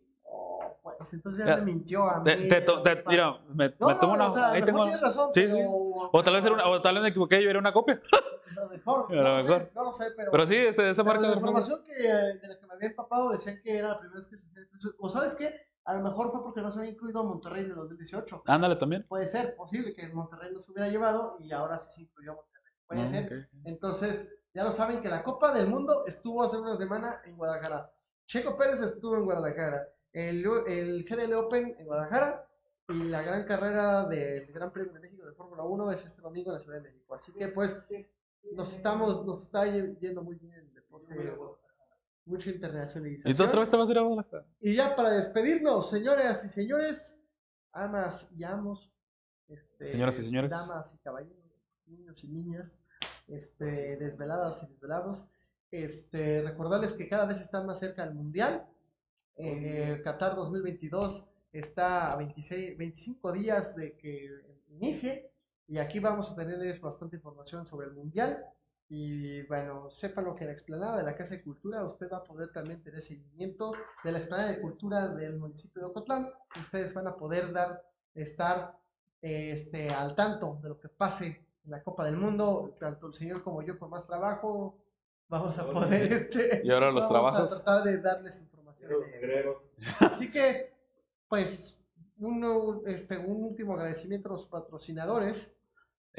Pues entonces Ya, ya me mintió a mí. Te, te mira, me, No, me tomo no, una. o sea, ahí tengo. tienes razón, Sí, sí. pero- O tal vez era una, o tal vez me equivoqué, yo era una copia. A lo mejor, no, lo mejor. Sé, no lo sé, pero... Pero sí, ese- esa pero marca la información que, de la que me había empapado decían que era la primera vez que se hacía. O sabes qué, a lo mejor fue porque no se había incluido Monterrey en el 2018. Ándale también. Puede ser, posible que Monterrey no se hubiera llevado y ahora sí se incluyó Monterrey. Puede Ah, ser. Entonces, ya lo saben que la Copa del Mundo estuvo hace una semana en Guadalajara. Checo Pérez estuvo en Guadalajara. El, el GDL Open en Guadalajara. Y la gran carrera del Gran Premio de México de Fórmula 1 es este domingo en la Ciudad de México. Así que, pues, nos estamos, nos está ye- yendo muy bien el deporte. Mucha internacionalización. ¿Y otra vez te vas a ir a Guadalajara? Y ya para despedirnos, señoras y señores, amas y amos, este, Señoras y señores. damas y caballeros, niños y niñas, este, desveladas y desvelados, este, recordarles que cada vez están más cerca del Mundial. Eh, Qatar 2022 está a 26, 25 días de que inicie y aquí vamos a tenerles bastante información sobre el Mundial. Y bueno, sépanlo que en la explanada de la Casa de Cultura usted va a poder también tener seguimiento de la explanada de cultura del municipio de Ocotlán. Ustedes van a poder dar, estar eh, este, al tanto de lo que pase en la Copa del Mundo. Tanto el señor como yo con más trabajo vamos a poder este, Y ahora los vamos trabajos. a tratar de darles información. Así que, pues, uno, este, un último agradecimiento a los patrocinadores.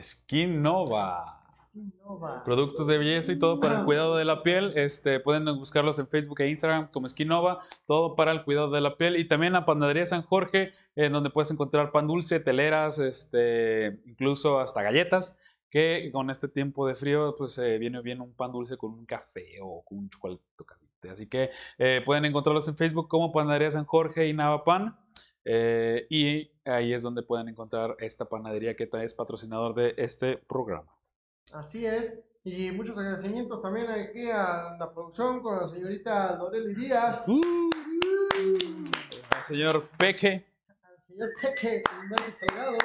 Skin Nova. Innova. Productos de belleza y todo para el cuidado de la piel. Este, pueden buscarlos en Facebook e Instagram como Skinova, todo para el cuidado de la piel. Y también la panadería San Jorge, en donde puedes encontrar pan dulce, teleras, este, incluso hasta galletas. Que con este tiempo de frío, pues eh, viene bien un pan dulce con un café o con un chocolate caliente. Así que eh, pueden encontrarlos en Facebook como Panadería San Jorge y Nava Pan. Eh, y ahí es donde pueden encontrar esta panadería que es patrocinador de este programa. Así es. Y muchos agradecimientos también aquí a la producción con la señorita Loreli Díaz, Uh, al señor Peque. al señor Peque Salgado,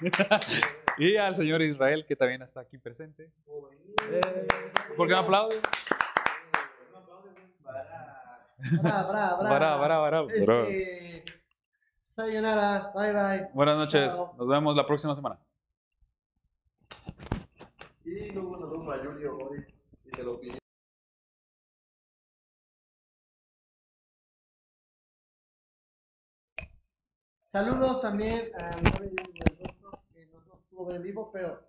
y al señor Israel, que también está aquí presente. ¿Por qué me aplaude? Bra, bra, bra. Bara, bara, bara, bara. Este, sayonara, bye bye. Buenas noches. Chao. Nos vemos la próxima semana. Y luego saludos para Julio hoy y de la opinión. Saludos también a Loreli Díaz, que no nos pudo ver en vivo, pero